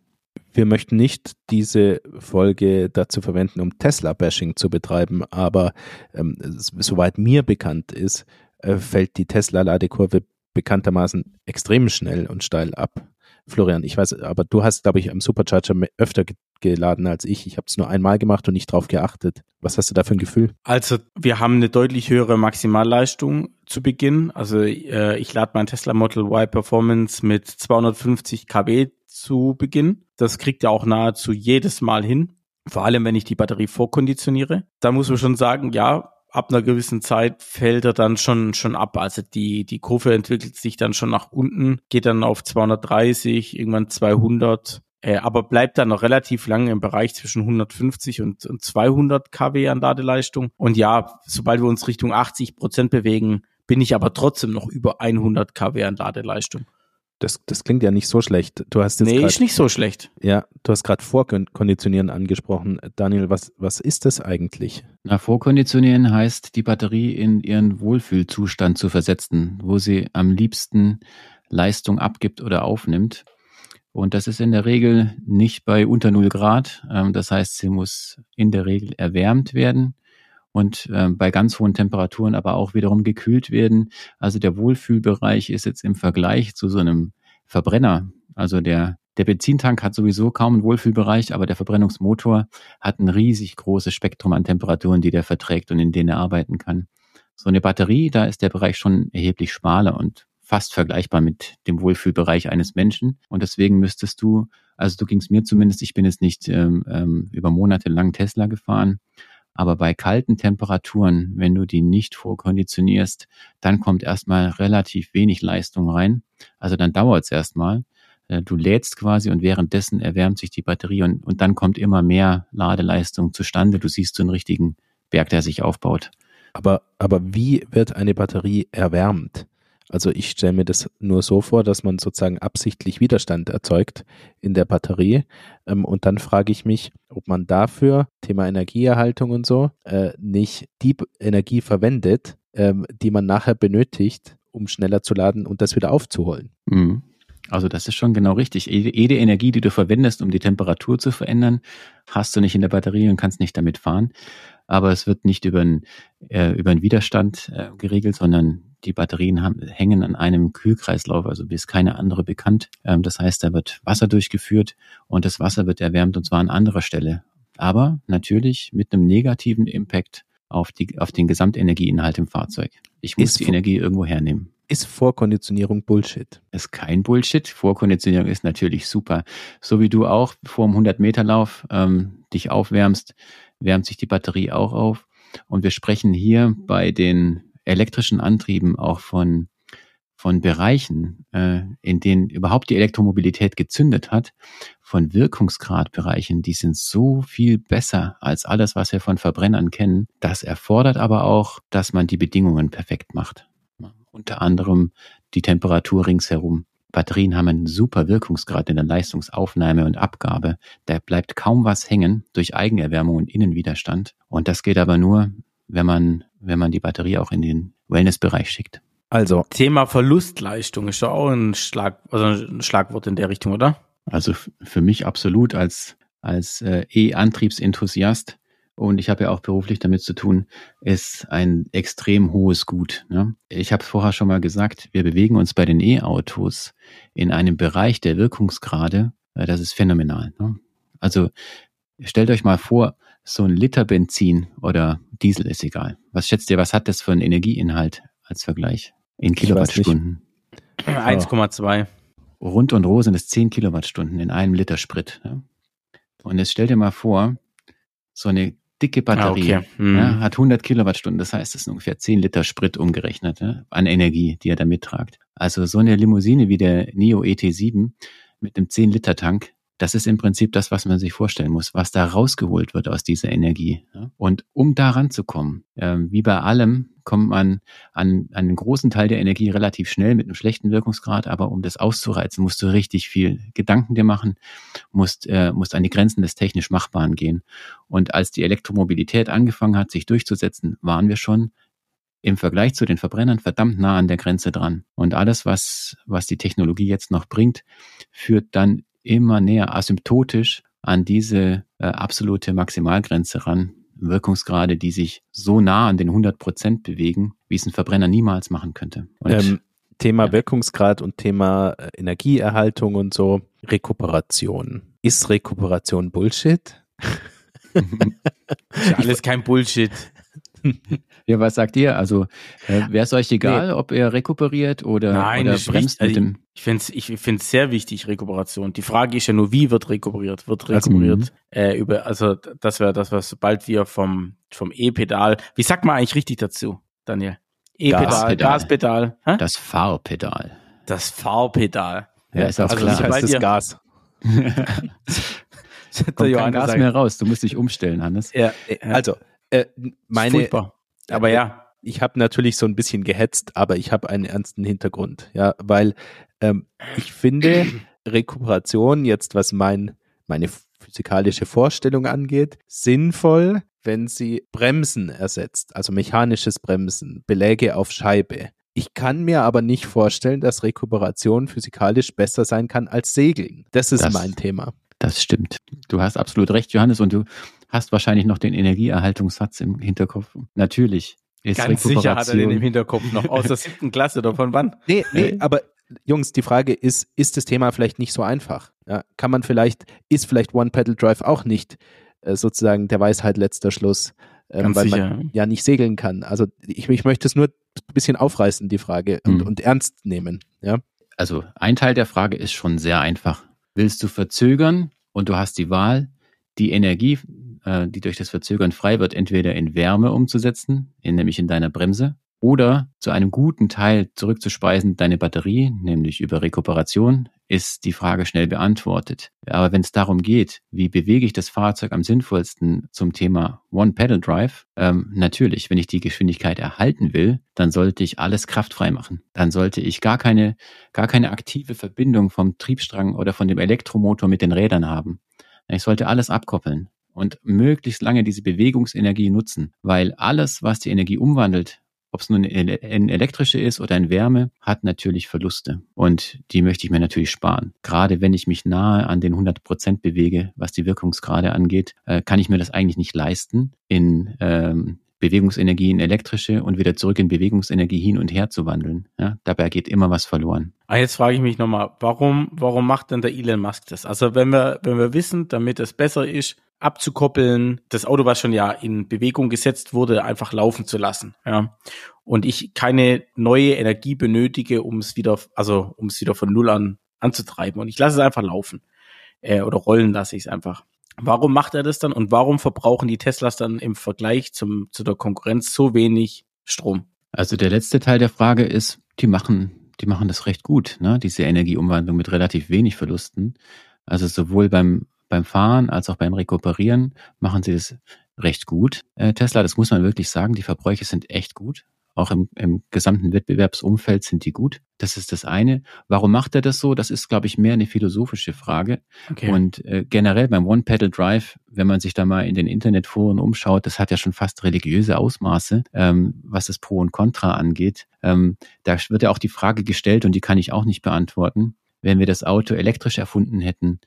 Speaker 1: Wir möchten nicht diese Folge dazu verwenden, um Tesla-Bashing zu betreiben, aber ähm, soweit mir bekannt ist, äh, fällt die Tesla-Ladekurve bekanntermaßen extrem schnell und steil ab. Florian, ich weiß, aber du hast, glaube ich, am Supercharger öfter geladen als ich. Ich habe es nur einmal gemacht und nicht drauf geachtet. Was hast du da für ein Gefühl?
Speaker 2: Also wir haben eine deutlich höhere Maximalleistung zu Beginn. Also äh, ich lade mein Tesla Model Y Performance mit 250 kW zu Beginn. Das kriegt er auch nahezu jedes Mal hin. Vor allem, wenn ich die Batterie vorkonditioniere. Da muss man schon sagen, ja, ab einer gewissen Zeit fällt er dann schon, schon ab. Also die, die Kurve entwickelt sich dann schon nach unten, geht dann auf 230, irgendwann 200, äh, aber bleibt dann noch relativ lange im Bereich zwischen 150 und, und 200 kW an Ladeleistung. Und ja, sobald wir uns Richtung 80 Prozent bewegen, bin ich aber trotzdem noch über 100 kW an Ladeleistung.
Speaker 1: Das, das klingt ja nicht so schlecht. Du hast jetzt
Speaker 2: nee,
Speaker 1: grad,
Speaker 2: ist nicht so schlecht.
Speaker 1: Ja, du hast gerade Vorkonditionieren angesprochen. Daniel, was, was ist das eigentlich?
Speaker 3: Na, Vorkonditionieren heißt, die Batterie in ihren Wohlfühlzustand zu versetzen, wo sie am liebsten Leistung abgibt oder aufnimmt. Und das ist in der Regel nicht bei unter 0 Grad. Ähm, das heißt, sie muss in der Regel erwärmt werden und äh, bei ganz hohen Temperaturen aber auch wiederum gekühlt werden. Also der Wohlfühlbereich ist jetzt im Vergleich zu so einem Verbrenner, also der der Benzintank hat sowieso kaum einen Wohlfühlbereich, aber der Verbrennungsmotor hat ein riesig großes Spektrum an Temperaturen, die der verträgt und in denen er arbeiten kann. So eine Batterie, da ist der Bereich schon erheblich schmaler und fast vergleichbar mit dem Wohlfühlbereich eines Menschen. Und deswegen müsstest du, also du gingst mir zumindest, ich bin jetzt nicht ähm, ähm über Monate lang Tesla gefahren, aber bei kalten Temperaturen, wenn du die nicht vorkonditionierst, dann kommt erstmal relativ wenig Leistung rein. Also dann dauert es erstmal. Äh, du lädst quasi und währenddessen erwärmt sich die Batterie und, und dann kommt immer mehr Ladeleistung zustande. Du siehst so einen richtigen Berg, der sich aufbaut.
Speaker 1: Aber, aber wie wird eine Batterie erwärmt? Also ich stelle mir das nur so vor, dass man sozusagen absichtlich Widerstand erzeugt in der Batterie. Ähm, und dann frage ich mich, ob man dafür, Thema Energieerhaltung und so, äh, nicht die Energie verwendet, ähm, die man nachher benötigt, um schneller zu laden und das wieder aufzuholen.
Speaker 3: Mhm. Also das ist schon genau richtig. Jede Energie, die du verwendest, um die Temperatur zu verändern, hast du nicht in der Batterie und kannst nicht damit fahren. Aber es wird nicht über einen, äh, über einen Widerstand äh, geregelt, sondern die Batterien haben, hängen an einem Kühlkreislauf, also bis keine andere bekannt. Ähm, das heißt, da wird Wasser durchgeführt und das Wasser wird erwärmt und zwar an anderer Stelle. Aber natürlich mit einem negativen Impact auf, die, auf den Gesamtenergieinhalt im Fahrzeug. Ich muss ist die Energie irgendwo hernehmen.
Speaker 1: Ist Vorkonditionierung Bullshit?
Speaker 3: Ist kein Bullshit. Vorkonditionierung ist natürlich super. So wie du auch vor dem 100-Meter-Lauf ähm, dich aufwärmst, wärmt sich die Batterie auch auf. Und wir sprechen hier bei den elektrischen Antrieben auch von, von Bereichen, äh, in denen überhaupt die Elektromobilität gezündet hat, von Wirkungsgradbereichen, die sind so viel besser als alles, was wir von Verbrennern kennen. Das erfordert aber auch, dass man die Bedingungen perfekt macht. Unter anderem die Temperatur ringsherum. Batterien haben einen super Wirkungsgrad in der Leistungsaufnahme und Abgabe. Da bleibt kaum was hängen durch Eigenerwärmung und Innenwiderstand. Und das geht aber nur, wenn man, wenn man die Batterie auch in den Wellnessbereich schickt.
Speaker 2: Also Thema Verlustleistung ist doch auch ein Schlag, also ein Schlagwort in der Richtung, oder?
Speaker 3: Also für mich absolut als als äh, E-Antriebsenthusiast und ich habe ja auch beruflich damit zu tun, ist ein extrem hohes Gut. Ne? Ich habe vorher schon mal gesagt, wir bewegen uns bei den E-Autos in einem Bereich der Wirkungsgrade, äh, das ist phänomenal. Ne? Also stellt euch mal vor, so ein Liter Benzin oder Diesel ist egal. Was schätzt ihr, was hat das für einen Energieinhalt als Vergleich in Kilowattstunden?
Speaker 2: 1,2.
Speaker 3: Rund und roh sind es 10 Kilowattstunden in einem Liter Sprit. Und jetzt stell dir mal vor, so eine dicke Batterie ah, okay. hm. ja, hat 100 Kilowattstunden. Das heißt, das sind ungefähr 10 Liter Sprit umgerechnet an Energie, die er da mittragt. Also so eine Limousine wie der Neo ET7 mit einem 10 Liter Tank das ist im Prinzip das, was man sich vorstellen muss, was da rausgeholt wird aus dieser Energie. Und um da ranzukommen, ähm, wie bei allem, kommt man an, einen großen Teil der Energie relativ schnell mit einem schlechten Wirkungsgrad, aber um das auszureizen, musst du richtig viel Gedanken dir machen, musst, äh, musst an die Grenzen des technisch Machbaren gehen. Und als die Elektromobilität angefangen hat, sich durchzusetzen, waren wir schon im Vergleich zu den Verbrennern verdammt nah an der Grenze dran. Und alles, was, was die Technologie jetzt noch bringt, führt dann immer näher asymptotisch an diese äh, absolute Maximalgrenze ran. Wirkungsgrade, die sich so nah an den 100 Prozent bewegen, wie es ein Verbrenner niemals machen könnte.
Speaker 1: Ähm, Thema
Speaker 3: Ja.
Speaker 1: Wirkungsgrad und Thema äh, Energieerhaltung und so. Rekuperation. Ist Rekuperation Bullshit? [LAUGHS]
Speaker 2: Ist ja alles kein Bullshit. [LAUGHS]
Speaker 3: ja, was sagt ihr? Also äh, wäre es euch egal, ob ihr rekuperiert oder,
Speaker 2: Nein,
Speaker 3: oder
Speaker 2: das ist
Speaker 3: bremst mit dem?
Speaker 2: Ich finde es ich find's sehr wichtig, Rekuperation. Die Frage ist ja nur, wie wird rekuperiert? Wird
Speaker 1: Also,
Speaker 2: rekuperiert äh, über, also das wäre das, was sobald wir vom, vom E-Pedal, wie sagt man eigentlich richtig dazu, Daniel? E-Pedal,
Speaker 3: Gaspedal.
Speaker 2: Gaspedal, Hä?
Speaker 3: Das Fahrpedal.
Speaker 2: das Fahrpedal.
Speaker 3: Ja, ist auch
Speaker 2: Also
Speaker 3: klar.
Speaker 2: sobald
Speaker 1: es
Speaker 2: ihr-
Speaker 1: Gas. [LAUGHS] [LAUGHS]
Speaker 3: Kommt kein Gas
Speaker 2: sagt-
Speaker 3: mehr raus. Du musst dich umstellen, Hannes.
Speaker 2: Ja, ja,
Speaker 1: Also, äh, meine,
Speaker 2: furchtbar. Aber ja,
Speaker 1: ich habe natürlich so ein bisschen gehetzt, aber ich habe einen ernsten Hintergrund, ja, weil ähm, ich finde [CLEARS THROAT] Rekuperation jetzt, was mein meine physikalische Vorstellung angeht, sinnvoll, wenn sie Bremsen ersetzt, also mechanisches Bremsen, Beläge auf Scheibe. Ich kann mir aber nicht vorstellen, dass Rekuperation physikalisch besser sein kann als Segeln. Das ist
Speaker 3: Das-
Speaker 1: mein Thema.
Speaker 3: Das stimmt. Du hast absolut recht, Johannes, und du hast wahrscheinlich noch den Energieerhaltungssatz im Hinterkopf. Natürlich ist
Speaker 2: ganz sicher hat er den im Hinterkopf noch aus der siebten Klasse oder von wann?
Speaker 1: Nee, nee,
Speaker 3: Nee.
Speaker 1: aber Jungs, die Frage ist, ist das Thema vielleicht nicht so einfach? Ja, kann man vielleicht, ist vielleicht One-Pedal-Drive auch nicht äh, sozusagen der Weisheit letzter Schluss, ähm,
Speaker 2: Ganz
Speaker 1: weil
Speaker 2: sicher.
Speaker 1: man ja nicht segeln kann. Also ich, ich möchte es nur ein bisschen aufreißen, die Frage, und,
Speaker 3: Hm.
Speaker 1: und ernst nehmen. Ja?
Speaker 3: Also ein Teil der Frage ist schon sehr einfach. Willst du verzögern und du hast die Wahl, die Energie, äh, die durch das Verzögern frei wird, entweder in Wärme umzusetzen, in, nämlich in deiner Bremse, oder zu einem guten Teil zurückzuspeisen, deine Batterie, nämlich über Rekuperation, ist die Frage schnell beantwortet. Aber wenn es darum geht, wie bewege ich das Fahrzeug am sinnvollsten zum Thema One-Pedal-Drive, ähm, natürlich, wenn ich die Geschwindigkeit erhalten will, dann sollte ich alles kraftfrei machen. Dann sollte ich gar keine, gar keine aktive Verbindung vom Triebstrang oder von dem Elektromotor mit den Rädern haben. Ich sollte alles abkoppeln und möglichst lange diese Bewegungsenergie nutzen, weil alles, was die Energie umwandelt, ob es nun eine elektrische ist oder eine Wärme, hat natürlich Verluste. Und die möchte ich mir natürlich sparen. Gerade wenn ich mich nahe an den 100 Prozent bewege, was die Wirkungsgrade angeht, äh, kann ich mir das eigentlich nicht leisten, in ähm, Bewegungsenergie in elektrische und wieder zurück in Bewegungsenergie hin und her zu wandeln. Ja, dabei geht immer was verloren.
Speaker 2: Ah, jetzt frage ich mich nochmal, warum, warum macht denn der Elon Musk das? Also wenn wir, wenn wir wissen, damit es besser ist, abzukoppeln, das Auto, was schon ja in Bewegung gesetzt wurde, einfach laufen zu lassen, ja. Und ich keine neue Energie benötige, um es wieder, also um es wieder von Null an anzutreiben. Und ich lasse es einfach laufen. Äh, oder rollen lasse ich es einfach. Warum macht er das dann und warum verbrauchen die Teslas dann im Vergleich zum, zu der Konkurrenz so wenig Strom?
Speaker 3: Also der letzte Teil der Frage ist, die machen, die machen das recht gut, ne? diese Energieumwandlung mit relativ wenig Verlusten. Also sowohl beim, beim Fahren als auch beim Rekuperieren machen sie das recht gut. Äh, Tesla, das muss man wirklich sagen, die Verbräuche sind echt gut. Auch im, im gesamten Wettbewerbsumfeld sind die gut. Das ist das eine. Warum macht er das so? Das ist, glaube ich, mehr eine philosophische Frage.
Speaker 2: Okay.
Speaker 3: Und äh, generell beim One-Pedal-Drive, wenn man sich da mal in den Internetforen umschaut, das hat ja schon fast religiöse Ausmaße, ähm, was das Pro und Contra angeht. Ähm, da wird ja auch die Frage gestellt, und die kann ich auch nicht beantworten. Wenn wir das Auto elektrisch erfunden hätten,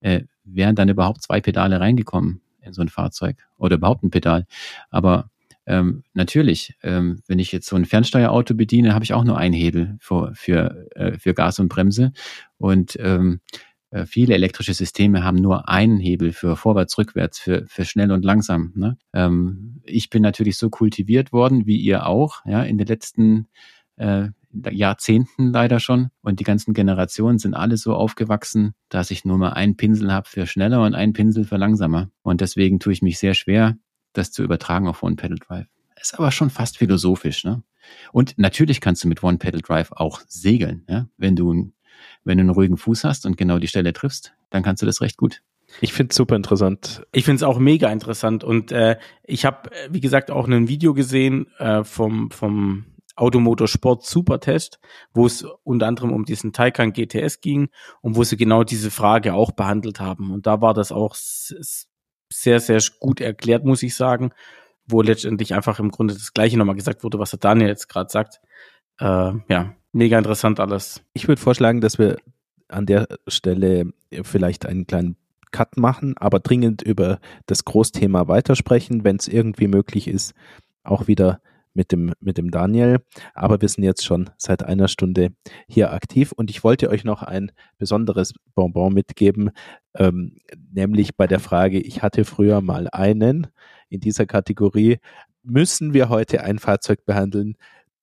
Speaker 3: äh, wären dann überhaupt zwei Pedale reingekommen in so ein Fahrzeug oder überhaupt ein Pedal. Aber ähm, natürlich, ähm, wenn ich jetzt so ein Fernsteuerauto bediene, habe ich auch nur einen Hebel für, für, äh, für Gas und Bremse. Und ähm, äh, viele elektrische Systeme haben nur einen Hebel für vorwärts, rückwärts, für, für schnell und langsam. Ne? Ähm, ich bin natürlich so kultiviert worden, wie ihr auch, ja, in den letzten äh, Jahrzehnten leider schon. Und die ganzen Generationen sind alle so aufgewachsen, dass ich nur mal einen Pinsel habe für schneller und einen Pinsel für langsamer. Und deswegen tue ich mich sehr schwer, das zu übertragen auf One Pedal Drive. Ist aber schon fast philosophisch, ne? Und natürlich kannst du mit One Pedal Drive auch segeln, ja? Wenn du, wenn du einen ruhigen Fuß hast und genau die Stelle triffst, dann kannst du das recht gut.
Speaker 1: Ich finde es super interessant.
Speaker 2: Ich finde es auch mega interessant und äh, ich habe, wie gesagt, auch ein Video gesehen äh, vom, vom Automotorsport Supertest, wo es unter anderem um diesen Taycan GTS ging und wo sie genau diese Frage auch behandelt haben. Und da war das auch sehr, sehr gut erklärt, muss ich sagen, wo letztendlich einfach im Grunde das Gleiche nochmal gesagt wurde, was der Daniel jetzt gerade sagt. Äh, ja, mega interessant alles.
Speaker 1: Ich würde vorschlagen, dass wir an der Stelle vielleicht einen kleinen Cut machen, aber dringend über das Großthema weitersprechen, wenn es irgendwie möglich ist, auch wieder mit dem, mit dem Daniel. Aber wir sind jetzt schon seit einer Stunde hier aktiv und ich wollte euch noch ein besonderes Bonbon mitgeben, ähm, nämlich bei der Frage, ich hatte früher mal einen in dieser Kategorie, müssen wir heute ein Fahrzeug behandeln,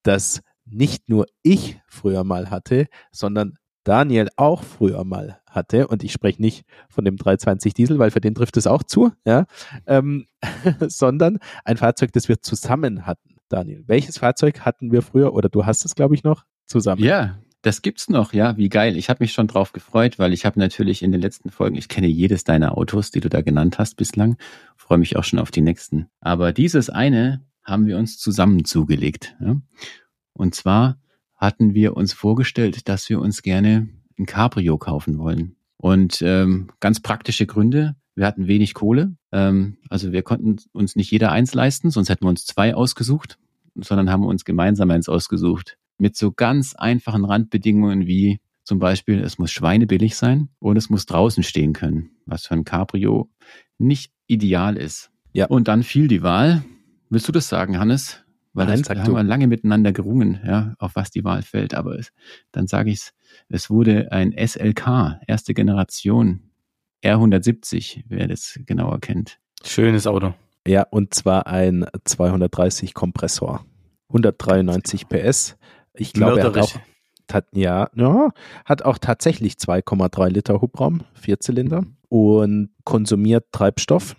Speaker 1: das nicht nur ich früher mal hatte, sondern Daniel auch früher mal hatte, und ich spreche nicht von dem 320 Diesel, weil für den trifft es auch zu, ja, ähm, [LAUGHS] sondern ein Fahrzeug, das wir zusammen hatten. Daniel, welches Fahrzeug hatten wir früher, oder du hast es, glaube ich, noch zusammen?
Speaker 3: Ja, das gibt's noch, ja, wie geil. Ich habe mich schon drauf gefreut, weil ich habe natürlich in den letzten Folgen, ich kenne jedes deiner Autos, die du da genannt hast bislang, freue mich auch schon auf die nächsten. Aber dieses eine haben wir uns zusammen zugelegt. Ja? Und zwar hatten wir uns vorgestellt, dass wir uns gerne ein Cabrio kaufen wollen. Und ähm, ganz praktische Gründe. Wir hatten wenig Kohle. Ähm, also wir konnten uns nicht jeder eins leisten, sonst hätten wir uns zwei ausgesucht, sondern haben uns gemeinsam eins ausgesucht. Mit so ganz einfachen Randbedingungen wie zum Beispiel, es muss schweinebillig sein und es muss draußen stehen können, was für ein Cabrio nicht ideal ist. Ja. Und dann fiel die Wahl. Willst du das sagen, Hannes? Weil Nein, das, wir haben wir lange miteinander gerungen, ja, auf was die Wahl fällt. Aber es, dann sage ich es, es wurde ein SLK, erste Generation, R170, wer das genauer kennt.
Speaker 2: Schönes Auto.
Speaker 1: Ja, und zwar ein 230 Kompressor, 193 PS. Ich glaube, er hat auch, hat, ja, ja, hat auch tatsächlich 2,3 Liter Hubraum, Vierzylinder und konsumiert Treibstoff,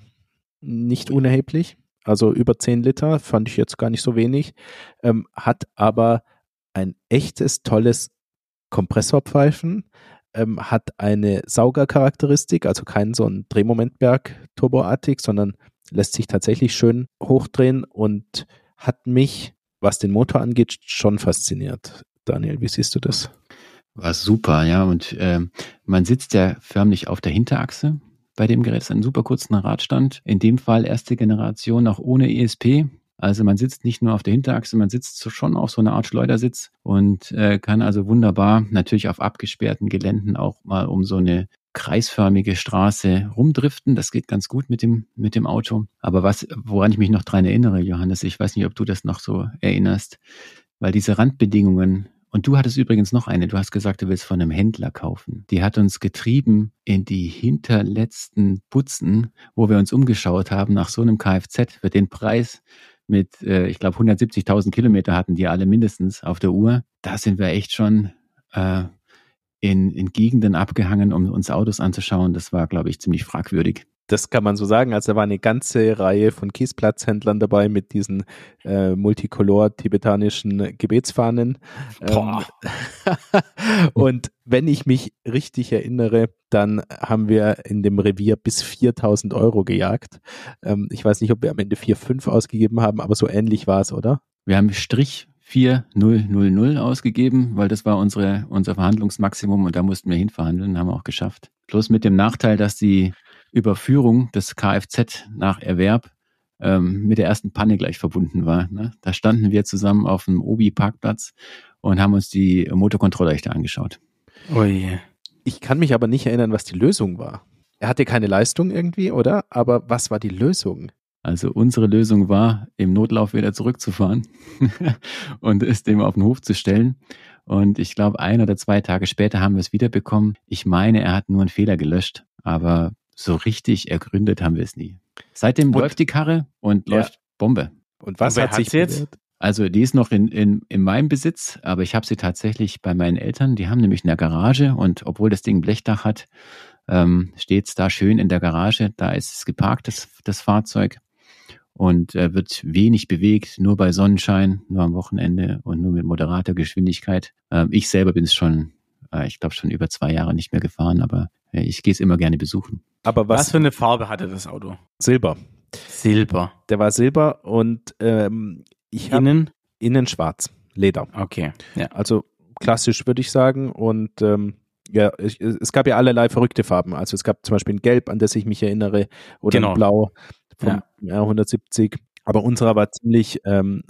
Speaker 1: nicht unerheblich also über 10 Liter, fand ich jetzt gar nicht so wenig, ähm, hat aber ein echtes, tolles Kompressorpfeifen, ähm, hat eine Saugercharakteristik, also kein so ein Drehmomentberg turboartig, sondern lässt sich tatsächlich schön hochdrehen und hat mich, was den Motor angeht, schon fasziniert. Daniel, wie siehst du das?
Speaker 3: War super, ja. Und äh, man sitzt ja förmlich auf der Hinterachse bei dem Gerät ist ein super kurzer Radstand. In dem Fall erste Generation auch ohne ESP. Also man sitzt nicht nur auf der Hinterachse, man sitzt schon auf so einer Art Schleudersitz und äh, kann also wunderbar natürlich auf abgesperrten Geländen auch mal um so eine kreisförmige Straße rumdriften. Das geht ganz gut mit dem, mit dem Auto. Aber was, woran ich mich noch dran erinnere, Johannes, ich weiß nicht, ob du das noch so erinnerst, weil diese Randbedingungen und du hattest übrigens noch eine. Du hast gesagt, du willst von einem Händler kaufen. Die hat uns getrieben in die hinterletzten Putzen, wo wir uns umgeschaut haben nach so einem Kfz für den Preis mit, äh, ich glaube, 170.000 Kilometer hatten die alle mindestens auf der Uhr. Da sind wir echt schon äh, in, in Gegenden abgehangen, um uns Autos anzuschauen. Das war, glaube ich, ziemlich fragwürdig.
Speaker 1: Das kann man so sagen. Also da war eine ganze Reihe von Kiesplatzhändlern dabei mit diesen äh, multicolor-tibetanischen Gebetsfahnen. Ähm, [LAUGHS] und wenn ich mich richtig erinnere, dann haben wir in dem Revier bis 4000 Euro gejagt. Ähm, ich weiß nicht, ob wir am Ende 4,5 ausgegeben haben, aber so ähnlich war es, oder?
Speaker 3: Wir haben Strich 4000 ausgegeben, weil das war unsere, unser Verhandlungsmaximum und da mussten wir hinverhandeln, haben wir auch geschafft. Bloß mit dem Nachteil, dass die Überführung des Kfz nach Erwerb ähm, mit der ersten Panne gleich verbunden war. Ne? Da standen wir zusammen auf dem Obi-Parkplatz und haben uns die Motorkontrollleuchte angeschaut.
Speaker 1: Oh je. Ich kann mich aber nicht erinnern, was die Lösung war. Er hatte keine Leistung irgendwie, oder? Aber was war die Lösung?
Speaker 3: Also unsere Lösung war, im Notlauf wieder zurückzufahren [LAUGHS] und es dem auf den Hof zu stellen. Und ich glaube, ein oder zwei Tage später haben wir es wiederbekommen. Ich meine, er hat nur einen Fehler gelöscht, aber so richtig ergründet haben wir es nie. Seitdem und, läuft die Karre und ja. läuft Bombe.
Speaker 1: Und was hat sich jetzt? Bewährt?
Speaker 3: Also die ist noch in, in, in meinem Besitz, aber ich habe sie tatsächlich bei meinen Eltern. Die haben nämlich eine Garage und obwohl das Ding Blechdach hat, ähm, steht es da schön in der Garage. Da ist es geparkt, das, das Fahrzeug. Und äh, wird wenig bewegt, nur bei Sonnenschein, nur am Wochenende und nur mit moderater Geschwindigkeit. Ähm, ich selber bin es schon, ich glaube, schon über zwei Jahre nicht mehr gefahren, aber äh, ich gehe es immer gerne besuchen.
Speaker 2: Aber was, was für eine Farbe hatte das Auto?
Speaker 1: Silber.
Speaker 2: Silber.
Speaker 1: Der war silber und ähm, ich innen innen schwarz, Leder.
Speaker 2: Okay.
Speaker 1: Ja. Also klassisch würde ich sagen und ähm, ja, ich, es gab ja allerlei verrückte Farben. Also es gab zum Beispiel ein Gelb, an das ich mich erinnere, oder genau. ein Blau vom ja. R170. Aber unserer war ziemlich ähm,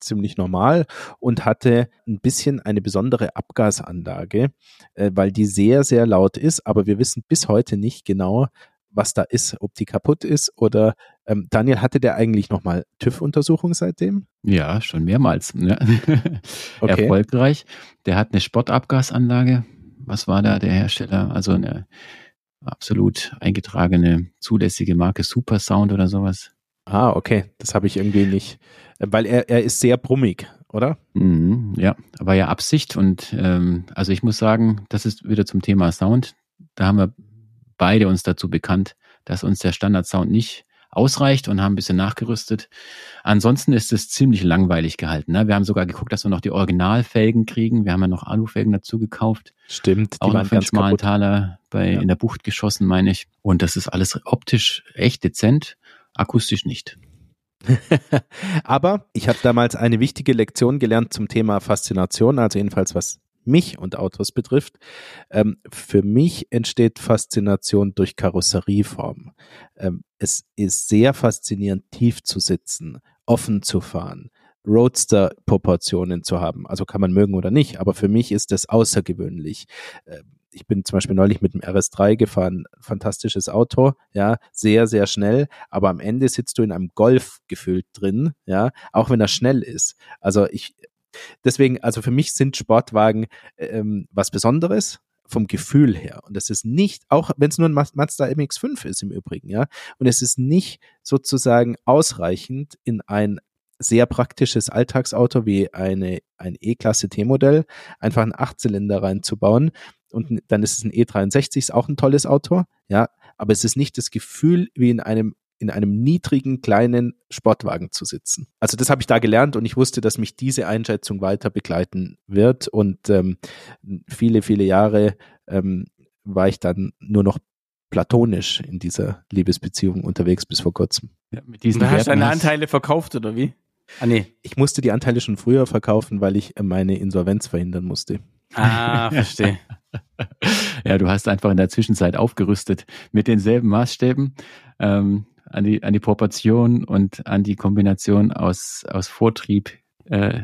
Speaker 1: ziemlich normal und hatte ein bisschen eine besondere Abgasanlage, äh, weil die sehr, sehr laut ist, aber wir wissen bis heute nicht genau, was da ist, ob die kaputt ist oder ähm, Daniel, hatte der eigentlich nochmal TÜV-Untersuchung seitdem?
Speaker 3: Ja, schon mehrmals. Ja. [LAUGHS] Okay. Erfolgreich. Der hat eine Sportabgasanlage. Was war da der Hersteller? Also eine absolut eingetragene, zulässige Marke Supersound oder sowas.
Speaker 1: Ah, okay. Das habe ich irgendwie nicht. Weil er, er ist sehr brummig, oder?
Speaker 3: Mhm, ja, war ja Absicht und ähm, also ich muss sagen, das ist wieder zum Thema Sound. Da haben wir beide uns dazu bekannt, dass uns der Standard-Sound nicht ausreicht und haben ein bisschen nachgerüstet. Ansonsten ist es ziemlich langweilig gehalten. Ne? Wir haben sogar geguckt, dass wir noch die Originalfelgen kriegen. Wir haben ja noch Alufelgen dazu gekauft.
Speaker 1: Stimmt,
Speaker 3: die Auch waren ganz schmalen Taler bei, ja. in der Bucht geschossen, meine ich. Und das ist alles optisch echt dezent, akustisch nicht. [LAUGHS]
Speaker 1: Aber ich habe damals eine wichtige Lektion gelernt zum Thema Faszination, also jedenfalls was mich und Autos betrifft. Ähm, für mich entsteht Faszination durch Karosserieform. Ähm, es ist sehr faszinierend, tief zu sitzen, offen zu fahren, Roadster-Proportionen zu haben. Also kann man mögen oder nicht, aber für mich ist das außergewöhnlich. Ähm, ich bin zum Beispiel neulich mit dem RS3 gefahren, fantastisches Auto, ja, sehr, sehr schnell, aber am Ende sitzt du in einem Golf gefühlt drin, ja, auch wenn er schnell ist. Also ich, deswegen, also für mich sind Sportwagen ähm, was Besonderes vom Gefühl her. Und das ist nicht, auch wenn es nur ein Mazda MX5 ist im Übrigen, ja, und es ist nicht sozusagen ausreichend in ein sehr praktisches Alltagsauto wie eine, ein E-Klasse T-Modell, einfach einen Achtzylinder reinzubauen. Und dann ist es ein E63, ist auch ein tolles Auto, ja, aber es ist nicht das Gefühl wie in einem in einem niedrigen kleinen Sportwagen zu sitzen. Also das habe ich da gelernt und ich wusste, dass mich diese Einschätzung weiter begleiten wird und ähm, viele, viele Jahre ähm, war ich dann nur noch platonisch in dieser Liebesbeziehung unterwegs bis vor kurzem.
Speaker 2: Ja, mit diesen du hast deine Anteile verkauft oder wie?
Speaker 1: Ah, nee. Ich musste die Anteile schon früher verkaufen, weil ich meine Insolvenz verhindern musste.
Speaker 2: Ah, verstehe. [LAUGHS]
Speaker 3: ja, du hast einfach in der Zwischenzeit aufgerüstet mit denselben Maßstäben ähm, an, die, an die Proportion und an die Kombination aus, aus Vortrieb, äh,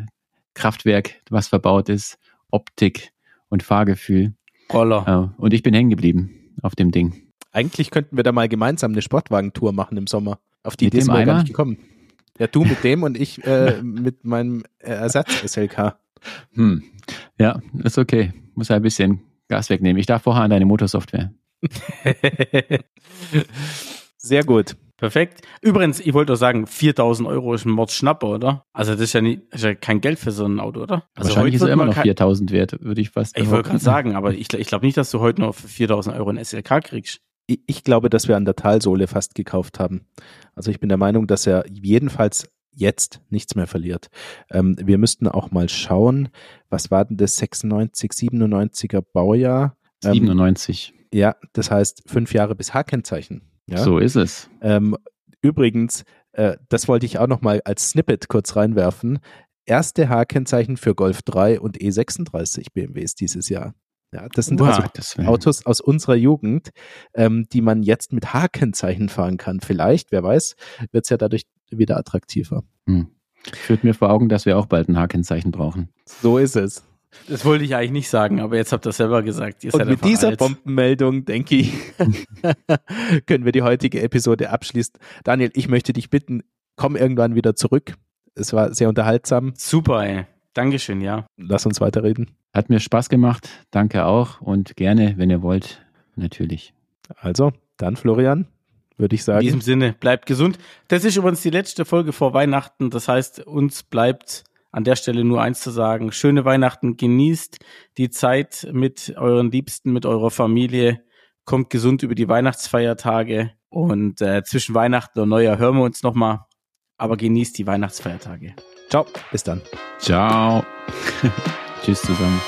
Speaker 3: Kraftwerk, was verbaut ist, Optik und Fahrgefühl.
Speaker 2: Roller.
Speaker 3: Äh, und ich bin hängen geblieben auf dem Ding.
Speaker 1: Eigentlich könnten wir da mal gemeinsam eine Sportwagentour machen im Sommer. Auf die Idee sind wir gar nicht gekommen. Ja, du mit dem und ich äh, [LAUGHS] mit meinem Ersatz-SLK.
Speaker 3: Hm. Ja, ist okay. Muss ein bisschen Gas wegnehmen. Ich darf vorher an deine Motorsoftware. [LAUGHS]
Speaker 1: Sehr gut.
Speaker 2: Perfekt. Übrigens, ich wollte auch sagen, 4000 Euro ist ein Mordsschnapper, oder? Also das ist ja, nicht, ist ja kein Geld für so ein Auto, oder? Also
Speaker 3: Wahrscheinlich ist er immer noch 4000 wert, würde ich fast
Speaker 2: Ich wollte gerade sagen, aber ich, ich glaube nicht, dass du heute noch für 4000 Euro ein SLK kriegst.
Speaker 1: Ich, ich glaube, dass wir an der Talsohle fast gekauft haben. Also ich bin der Meinung, dass er jedenfalls jetzt nichts mehr verliert. Ähm, wir müssten auch mal schauen, was war denn das 96, 97er Baujahr?
Speaker 3: Ähm, 97.
Speaker 1: Ja, das heißt fünf Jahre bis H-Kennzeichen. Ja?
Speaker 3: So ist es.
Speaker 1: Ähm, übrigens, äh, das wollte ich auch noch mal als Snippet kurz reinwerfen. Erste H-Kennzeichen für Golf 3 und E36 BMWs dieses Jahr. Ja, das sind wow, also das Autos aus unserer Jugend, ähm, die man jetzt mit H-Kennzeichen fahren kann. Vielleicht, wer weiß, wird es ja dadurch wieder attraktiver. Hm.
Speaker 3: Führt mir vor Augen, dass wir auch bald ein H-Kennzeichen brauchen.
Speaker 1: So ist es.
Speaker 2: Das wollte ich eigentlich nicht sagen, aber jetzt habt ihr selber gesagt.
Speaker 1: Ihr Und mit dieser alt. Bombenmeldung, denke ich, [LAUGHS] können wir die heutige Episode abschließen. Daniel, ich möchte dich bitten, komm irgendwann wieder zurück. Es war sehr unterhaltsam.
Speaker 2: Super, ey. Dankeschön, ja.
Speaker 1: Lass uns weiterreden.
Speaker 3: Hat mir Spaß gemacht. Danke auch. Und gerne, wenn ihr wollt, natürlich.
Speaker 1: Also, dann Florian, würde ich sagen. In
Speaker 2: diesem Sinne, bleibt gesund. Das ist übrigens die letzte Folge vor Weihnachten. Das heißt, uns bleibt an der Stelle nur eins zu sagen. Schöne Weihnachten, genießt die Zeit mit euren Liebsten, mit eurer Familie, kommt gesund über die Weihnachtsfeiertage und äh, zwischen Weihnachten und Neujahr hören wir uns nochmal, aber genießt die Weihnachtsfeiertage.
Speaker 1: Ciao, bis dann.
Speaker 3: Ciao. [LAUGHS] Tschüss zusammen.